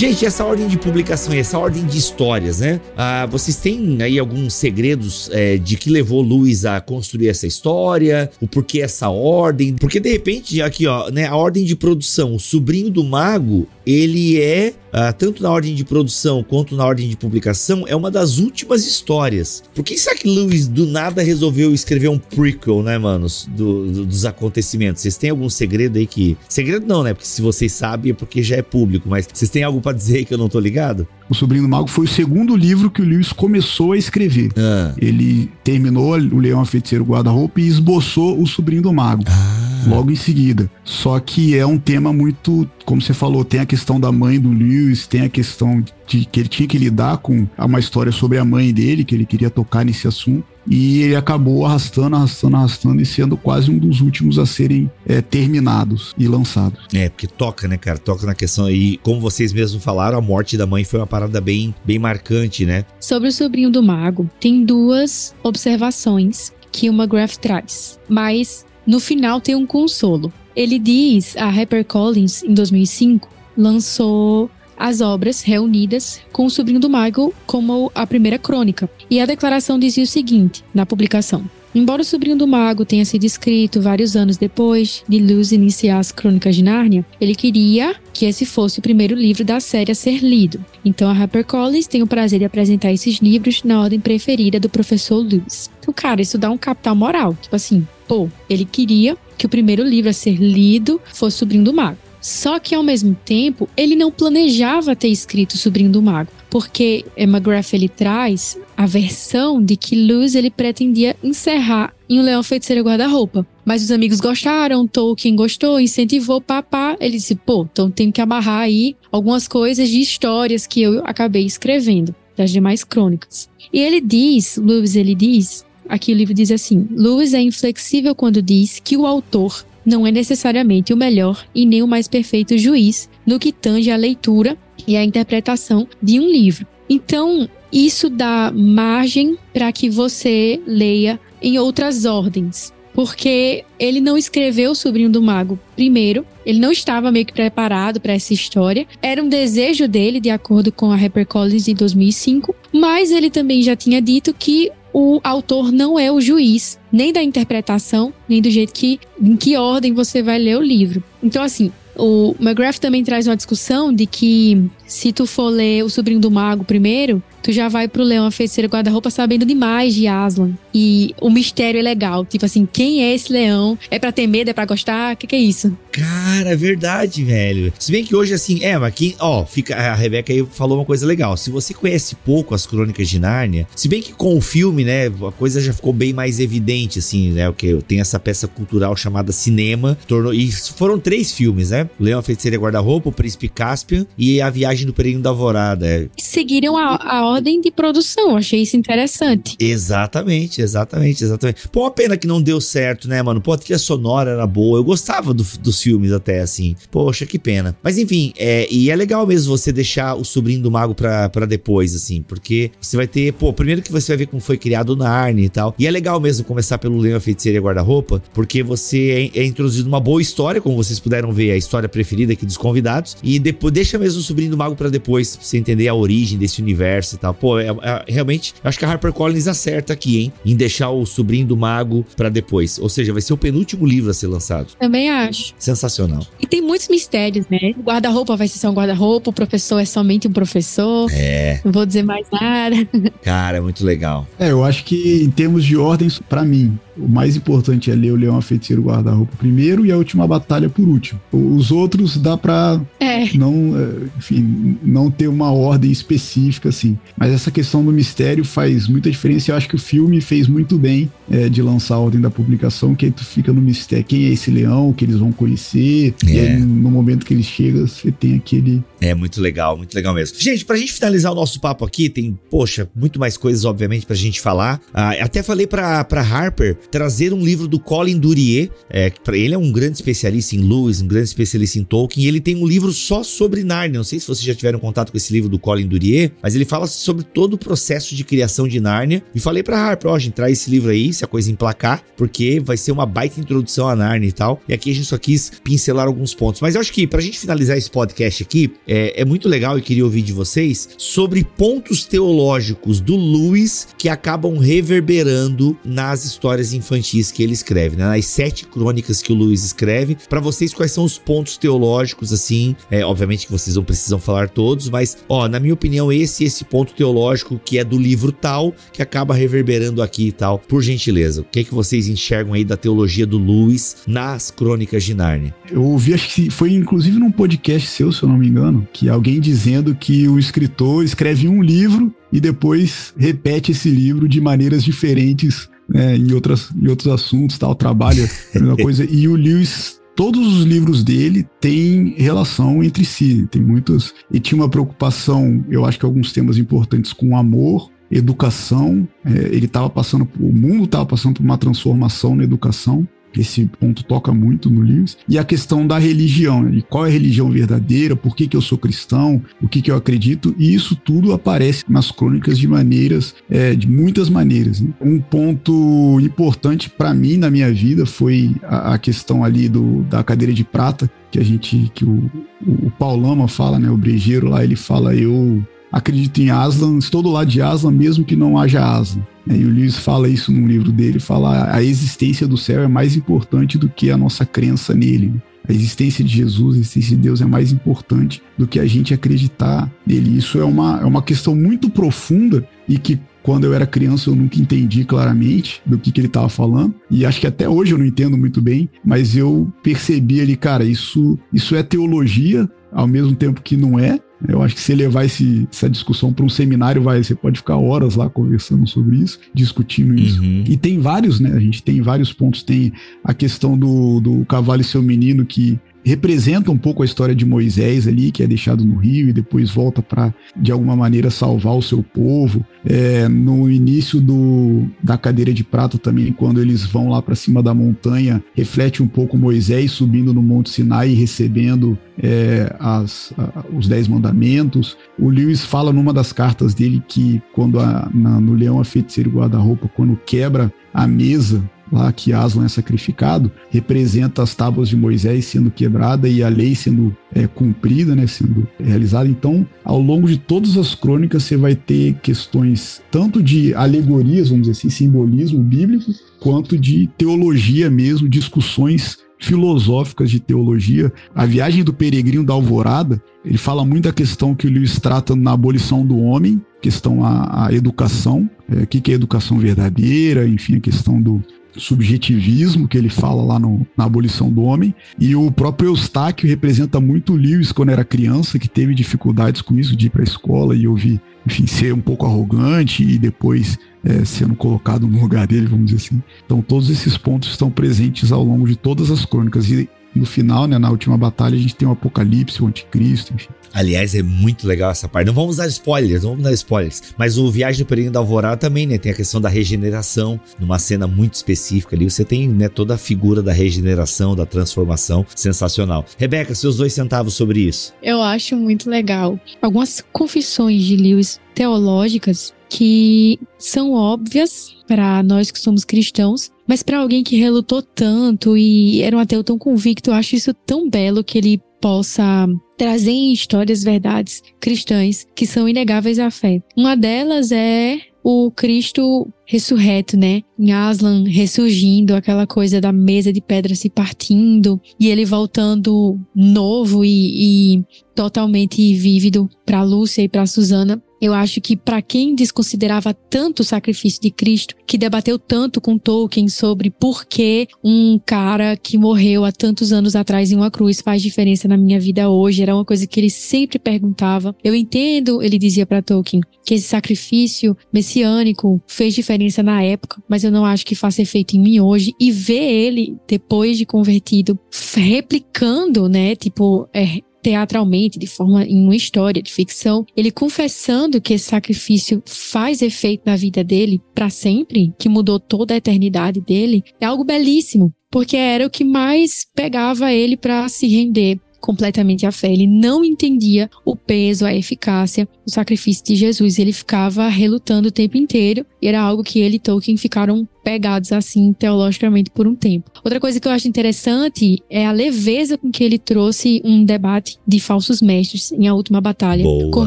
Gente, essa ordem de publicação essa ordem de histórias, né? Ah, vocês têm aí alguns segredos é, de que levou Luiz a construir essa história? O porquê essa ordem? Porque de repente, aqui ó, né, a ordem de produção, o sobrinho do mago, ele é ah, tanto na ordem de produção quanto na ordem de publicação, é uma das últimas histórias. Por que será que Lewis do nada resolveu escrever um prequel, né, manos, do, do, dos acontecimentos? Vocês têm algum segredo aí que. Segredo não, né? Porque se vocês sabem é porque já é público, mas vocês têm algo para dizer que eu não tô ligado? O Sobrinho do Mago foi o segundo livro que o Lewis começou a escrever. Ah. Ele terminou O Leão, a Feiticeiro, Guarda-Roupa e esboçou O Sobrinho do Mago. Ah logo em seguida. Só que é um tema muito, como você falou, tem a questão da mãe do Lewis, tem a questão de que ele tinha que lidar com uma história sobre a mãe dele, que ele queria tocar nesse assunto. E ele acabou arrastando, arrastando, arrastando e sendo quase um dos últimos a serem é, terminados e lançados. É, porque toca, né, cara? Toca na questão aí. Como vocês mesmos falaram, a morte da mãe foi uma parada bem, bem marcante, né? Sobre o sobrinho do mago, tem duas observações que o McGrath traz. Mas no final tem um consolo. Ele diz, a HarperCollins, em 2005, lançou as obras reunidas com o sobrinho do Michael como a primeira crônica. E a declaração dizia o seguinte na publicação: Embora o sobrinho do mago tenha sido escrito vários anos depois de Lewis iniciar as Crônicas de Nárnia, ele queria que esse fosse o primeiro livro da série a ser lido. Então a HarperCollins tem o prazer de apresentar esses livros na ordem preferida do professor Lewis. Então, cara, isso dá um capital moral. Tipo assim, pô, ele queria que o primeiro livro a ser lido fosse Sobrinho do Mago. Só que ao mesmo tempo, ele não planejava ter escrito Sobrinho do Mago, porque McGrath ele traz a versão de que Lewis ele pretendia encerrar em O Leão Feiticeiro Guarda-Roupa. Mas os amigos gostaram, Tolkien gostou, incentivou, papá. Ele disse, pô, então tem que amarrar aí algumas coisas de histórias que eu acabei escrevendo, das demais crônicas. E ele diz, Lewis ele diz, aqui o livro diz assim: Lewis é inflexível quando diz que o autor não é necessariamente o melhor e nem o mais perfeito juiz no que tange a leitura e a interpretação de um livro. Então, isso dá margem para que você leia em outras ordens porque ele não escreveu o Sobrinho do Mago primeiro, ele não estava meio que preparado para essa história. Era um desejo dele, de acordo com a HarperCollins em 2005, mas ele também já tinha dito que o autor não é o juiz, nem da interpretação, nem do jeito que em que ordem você vai ler o livro. Então assim, o McGrath também traz uma discussão de que se tu for ler O Sobrinho do Mago primeiro, tu já vai pro Leão, a Feiticeira Guarda-Roupa sabendo demais de Aslan. E o mistério é legal. Tipo assim, quem é esse leão? É pra ter medo? É pra gostar? O que, que, é isso? Cara, é verdade, velho. Se bem que hoje, assim, é, mas aqui, ó, fica, a Rebeca aí falou uma coisa legal. Se você conhece pouco as Crônicas de Nárnia, se bem que com o filme, né, a coisa já ficou bem mais evidente, assim, né, o que tem essa peça cultural chamada cinema, tornou, e foram três filmes, né? Leão, a Feiticeira Guarda-Roupa, O Príncipe Caspian e A Viagem do Peregrino da Alvorada. É. Seguiram a, a ordem de produção. Achei isso interessante. Exatamente, exatamente, exatamente. Pô, uma pena que não deu certo, né, mano? Pô, a trilha sonora era boa. Eu gostava do, dos filmes até, assim. Poxa, que pena. Mas enfim, é, e é legal mesmo você deixar o sobrinho do mago pra, pra depois, assim. Porque você vai ter, pô, primeiro que você vai ver como foi criado o Narnia e tal. E é legal mesmo começar pelo Leão, a Feiticeira Guarda-Roupa, porque você é, é introduzido uma boa história, como vocês puderam ver, a história preferida aqui dos convidados. E depois deixa mesmo o sobrinho do mago para depois, pra você entender a origem desse universo tal. Pô, é, é, realmente, acho que a HarperCollins acerta aqui, hein? Em deixar o sobrinho do mago para depois. Ou seja, vai ser o penúltimo livro a ser lançado. Também acho. Sensacional. E tem muitos mistérios, né? O guarda-roupa vai ser só um guarda-roupa, o professor é somente um professor. É. Não vou dizer mais nada. Cara, é muito legal. É, eu acho que em termos de ordens, para mim, o mais importante é ler o Leão a Feiticeiro Guarda-Roupa primeiro e a Última Batalha por último. Os outros dá pra é. não, é, enfim, não ter uma ordem específica, assim. Mas essa questão do mistério faz muita diferença. Eu acho que o filme fez muito bem é, de lançar a ordem da publicação, que aí tu fica no mistério. Quem é esse leão que eles vão conhecer? É. E aí, no momento que ele chega, você tem aquele. É muito legal, muito legal mesmo. Gente, pra gente finalizar o nosso papo aqui, tem, poxa, muito mais coisas, obviamente, pra gente falar. Ah, até falei pra, pra Harper trazer um livro do Colin Durier. É, ele é um grande especialista em Lewis, um grande especialista em Tolkien, e ele tem um livro só sobre Narnia. Não sei se vocês já tiveram contato com esse livro do Colin Durier, mas ele fala sobre todo o processo de criação de Narnia. E falei pra Harper, ó, a gente traz esse livro aí, se a coisa emplacar, porque vai ser uma baita introdução a Narnia e tal. E aqui a gente só quis pincelar alguns pontos. Mas eu acho que pra gente finalizar esse podcast aqui, é, é muito legal e queria ouvir de vocês sobre pontos teológicos do Lewis que acabam reverberando nas histórias infantis que ele escreve, né? Nas sete crônicas que o Lewis escreve. Para vocês, quais são os pontos teológicos, assim? É, obviamente que vocês não precisam falar todos, mas, ó, na minha opinião, esse esse ponto teológico que é do livro tal, que acaba reverberando aqui e tal. Por gentileza, o que é que vocês enxergam aí da teologia do Lewis nas crônicas de Nárnia? Eu ouvi, acho que foi inclusive num podcast seu, se eu não me engano, que alguém dizendo que o escritor escreve um livro e depois repete esse livro de maneiras diferentes né, em, outras, em outros assuntos, tal, trabalha a mesma coisa. E o Lewis todos os livros dele têm relação entre si, tem muitas. E tinha uma preocupação, eu acho que alguns temas importantes com amor, educação. É, ele estava passando, o mundo estava passando por uma transformação na educação. Esse ponto toca muito no Lewis. E a questão da religião, né? qual é a religião verdadeira, por que, que eu sou cristão, o que, que eu acredito, e isso tudo aparece nas crônicas de maneiras, é, de muitas maneiras. Né? Um ponto importante para mim na minha vida foi a, a, questão ali do, da cadeira de prata, que a gente, que o, o Paulama fala, né, o brejeiro lá, ele fala, eu acredito em Aslan, estou do lado de Aslan mesmo que não haja Aslan. É, e o Lewis fala isso num livro dele, fala a existência do céu é mais importante do que a nossa crença nele. A existência de Jesus, a existência de Deus é mais importante do que a gente acreditar nele. Isso é uma, é uma questão muito profunda e que quando eu era criança eu nunca entendi claramente do que, que ele estava falando. E acho que até hoje eu não entendo muito bem, mas eu percebi ali, cara, isso, isso é teologia, ao mesmo tempo que não é. Eu acho que se levar esse, essa discussão para um seminário, vai, você pode ficar horas lá conversando sobre isso, discutindo isso. Uhum. E tem vários, né? A gente tem vários pontos. Tem a questão do, do cavalo e seu menino, que representa um pouco a história de Moisés ali, que é deixado no rio e depois volta para, de alguma maneira, salvar o seu povo. É, no início do, da cadeira de prata também, quando eles vão lá para cima da montanha, reflete um pouco Moisés subindo no Monte Sinai e recebendo é, as, a, os Dez Mandamentos. O Lewis fala numa das cartas dele que quando a, na, no Leão a Feiticeiro Guarda-Roupa, quando quebra a mesa lá que Aslan é sacrificado, representa as tábuas de Moisés sendo quebrada e a lei sendo é, cumprida, né, sendo realizada. Então, ao longo de todas as crônicas, você vai ter questões tanto de alegorias, vamos dizer assim, simbolismo bíblico, quanto de teologia mesmo, discussões filosóficas de teologia. A viagem do peregrino da alvorada, ele fala muito da questão que o Lewis trata na abolição do homem, questão a, educação, é, o que, que é educação verdadeira, enfim, a questão do, subjetivismo que ele fala lá no, na abolição do homem. E o próprio Eustáquio representa muito Lewis quando era criança, que teve dificuldades com isso de ir para a escola e ouvir, enfim, ser um pouco arrogante e depois é, sendo colocado no lugar dele, vamos dizer assim. Então todos esses pontos estão presentes ao longo de todas as crônicas. E no final, né, na última batalha, a gente tem o Apocalipse, o Anticristo, enfim. Aliás, é muito legal essa parte. Não vamos dar spoilers, não vamos dar spoilers. Mas o Viagem do Peregrino da Alvorada também, né? Tem a questão da regeneração, numa cena muito específica ali. Você tem, né, toda a figura da regeneração, da transformação. Sensacional. Rebeca, seus dois centavos sobre isso. Eu acho muito legal. Algumas confissões de Lewis teológicas que são óbvias para nós que somos cristãos, mas para alguém que relutou tanto e era um ateu tão convicto, eu acho isso tão belo que ele possa trazer em histórias verdades cristãs que são inegáveis à fé. Uma delas é o Cristo ressurreto, né? Em Aslan ressurgindo, aquela coisa da mesa de pedra se partindo e ele voltando novo e, e totalmente vívido para Lúcia e para Susana. Eu acho que para quem desconsiderava tanto o sacrifício de Cristo, que debateu tanto com Tolkien sobre por que um cara que morreu há tantos anos atrás em uma cruz faz diferença na minha vida hoje, era uma coisa que ele sempre perguntava. Eu entendo, ele dizia para Tolkien, que esse sacrifício messiânico fez diferença na época, mas eu não acho que faça efeito em mim hoje. E ver ele, depois de convertido, replicando, né, tipo, é, teatralmente, de forma em uma história de ficção, ele confessando que esse sacrifício faz efeito na vida dele para sempre, que mudou toda a eternidade dele, é algo belíssimo, porque era o que mais pegava ele para se render completamente à fé. Ele não entendia o peso, a eficácia do sacrifício de Jesus. Ele ficava relutando o tempo inteiro e era algo que ele e Tolkien ficaram pegados assim teologicamente por um tempo. Outra coisa que eu acho interessante é a leveza com que ele trouxe um debate de falsos mestres em A Última Batalha, boa, com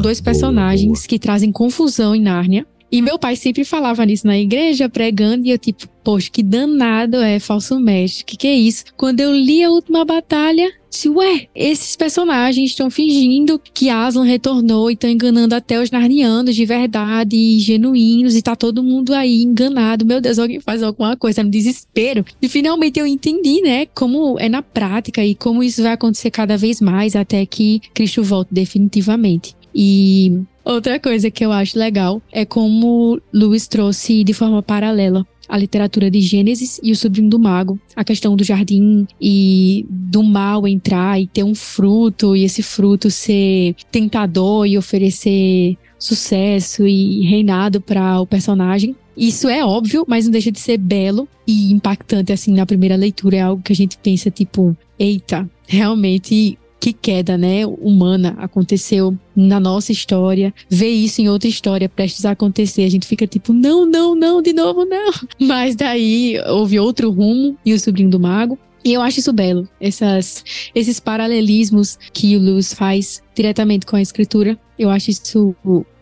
dois personagens boa, boa. que trazem confusão em Nárnia. E meu pai sempre falava nisso na igreja, pregando, e eu tipo, poxa, que danado é falso mestre, que que é isso? Quando eu li a última batalha, disse, ué, esses personagens estão fingindo que Aslan retornou e estão enganando até os narnianos de verdade, e genuínos, e tá todo mundo aí enganado. Meu Deus, alguém faz alguma coisa no desespero. E finalmente eu entendi, né, como é na prática e como isso vai acontecer cada vez mais até que Cristo volte definitivamente. E outra coisa que eu acho legal é como Lewis trouxe de forma paralela a literatura de Gênesis e o Sobrinho do Mago, a questão do jardim e do mal entrar e ter um fruto e esse fruto ser tentador e oferecer sucesso e reinado para o personagem. Isso é óbvio, mas não deixa de ser belo e impactante assim na primeira leitura. É algo que a gente pensa tipo, eita, realmente que queda, né, humana aconteceu na nossa história, ver isso em outra história prestes a acontecer, a gente fica tipo, não, não, não, de novo não. Mas daí houve outro rumo e o sobrinho do mago. E eu acho isso belo, essas, esses paralelismos que o Lewis faz diretamente com a escritura. Eu acho isso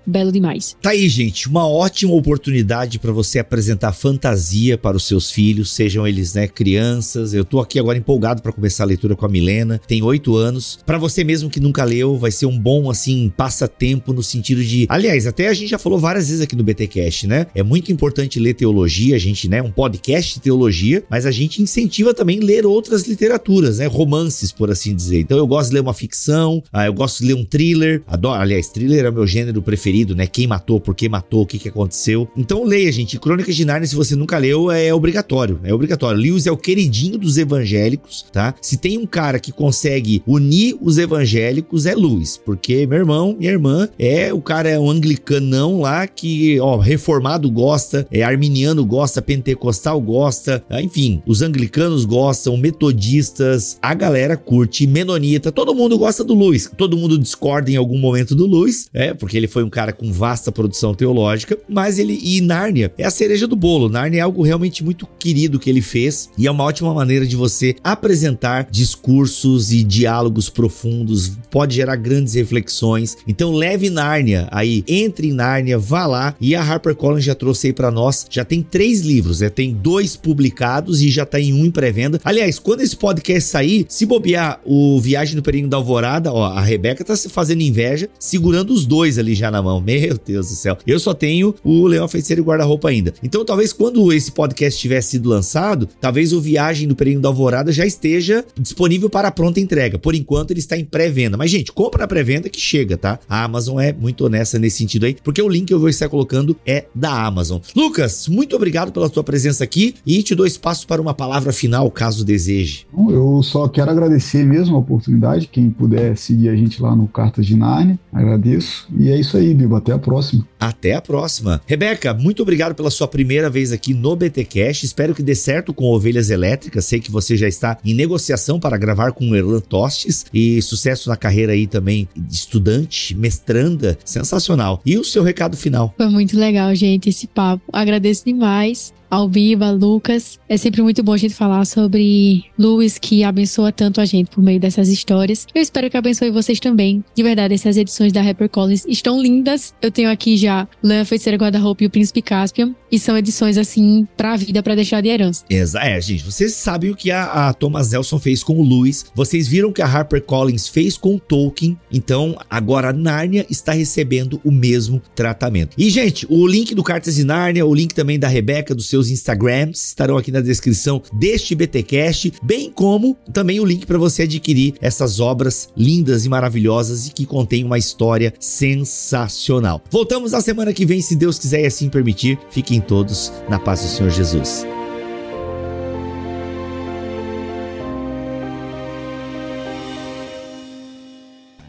belo demais. Tá aí, gente, uma ótima oportunidade para você apresentar fantasia para os seus filhos, sejam eles, né, crianças. Eu tô aqui agora empolgado para começar a leitura com a Milena, tem oito anos. Para você mesmo que nunca leu, vai ser um bom, assim, passatempo no sentido de. Aliás, até a gente já falou várias vezes aqui no BTcast, né? É muito importante ler teologia, a gente, né, um podcast de teologia, mas a gente incentiva também ler outras literaturas, né, romances, por assim dizer. Então eu gosto de ler uma ficção, ah, eu gosto de ler um thriller, adoro, aliás, thriller é o meu gênero preferido referido, né? Quem matou, por que matou, o que, que aconteceu. Então leia, gente. Crônicas de Nárnia, se você nunca leu, é obrigatório. É obrigatório. Lewis é o queridinho dos evangélicos, tá? Se tem um cara que consegue unir os evangélicos, é Lewis. Porque meu irmão, minha irmã, é o cara é um anglicanão lá que, ó, reformado gosta, é arminiano gosta, pentecostal gosta, enfim, os anglicanos gostam, metodistas, a galera curte, menonita, todo mundo gosta do Lewis. Todo mundo discorda em algum momento do Lewis, é, porque ele foi um cara com vasta produção teológica, mas ele e Nárnia é a cereja do bolo. Nárnia é algo realmente muito querido que ele fez e é uma ótima maneira de você apresentar discursos e diálogos profundos, pode gerar grandes reflexões. Então leve Nárnia aí, entre em Nárnia, vá lá e a HarperCollins já trouxe aí para nós, já tem três livros, né? tem dois publicados e já tá em um em pré-venda. Aliás, quando esse podcast sair, se bobear o Viagem no Perigo da Alvorada, ó, a Rebeca tá se fazendo inveja, segurando os dois ali já na mão. Meu Deus do céu. Eu só tenho o Leão Feiticeiro e Guarda-Roupa ainda. Então, talvez quando esse podcast tivesse sido lançado, talvez o Viagem no Perigo da Alvorada já esteja disponível para pronta entrega. Por enquanto, ele está em pré-venda. Mas, gente, compra na pré-venda que chega, tá? A Amazon é muito honesta nesse sentido aí, porque o link que eu vou estar colocando é da Amazon. Lucas, muito obrigado pela tua presença aqui e te dou espaço para uma palavra final, caso deseje. Eu só quero agradecer mesmo a oportunidade. Quem puder seguir a gente lá no Cartas de Narnia, agradeço. E é isso aí, Até a próxima. Até a próxima. Rebeca, muito obrigado pela sua primeira vez aqui no BTcast. Espero que dê certo com Ovelhas Elétricas. Sei que você já está em negociação para gravar com o Erlan Tostes e sucesso na carreira aí também de estudante, mestranda, sensacional. E o seu recado final? Foi muito legal, gente, esse papo. Agradeço demais ao Biba, Lucas. É sempre muito bom a gente falar sobre Lewis, que abençoa tanto a gente por meio dessas histórias. Eu espero que abençoe vocês também. De verdade, essas edições da HarperCollins estão lindas. Eu tenho aqui já Leia Feiticeira Guarda-Roupa e o Príncipe Caspian. E são edições, assim, pra vida, pra deixar de herança. Exato. É, gente, vocês sabem o que a, a Thomas Nelson fez com o Lewis. Vocês viram o que a HarperCollins fez com o Tolkien. Então, agora a Nárnia está recebendo o mesmo tratamento. E, gente, o link do Cartas de Nárnia, o link também da Rebeca, dos seus Instagrams estarão aqui na descrição deste BTcast, bem como também o link para você adquirir essas obras lindas e maravilhosas e que contêm uma história sensacional. Voltamos na semana que vem, se Deus quiser e assim permitir. Fiquem todos na paz do Senhor Jesus.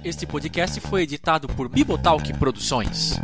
Este podcast foi editado por Bibotalk Produções.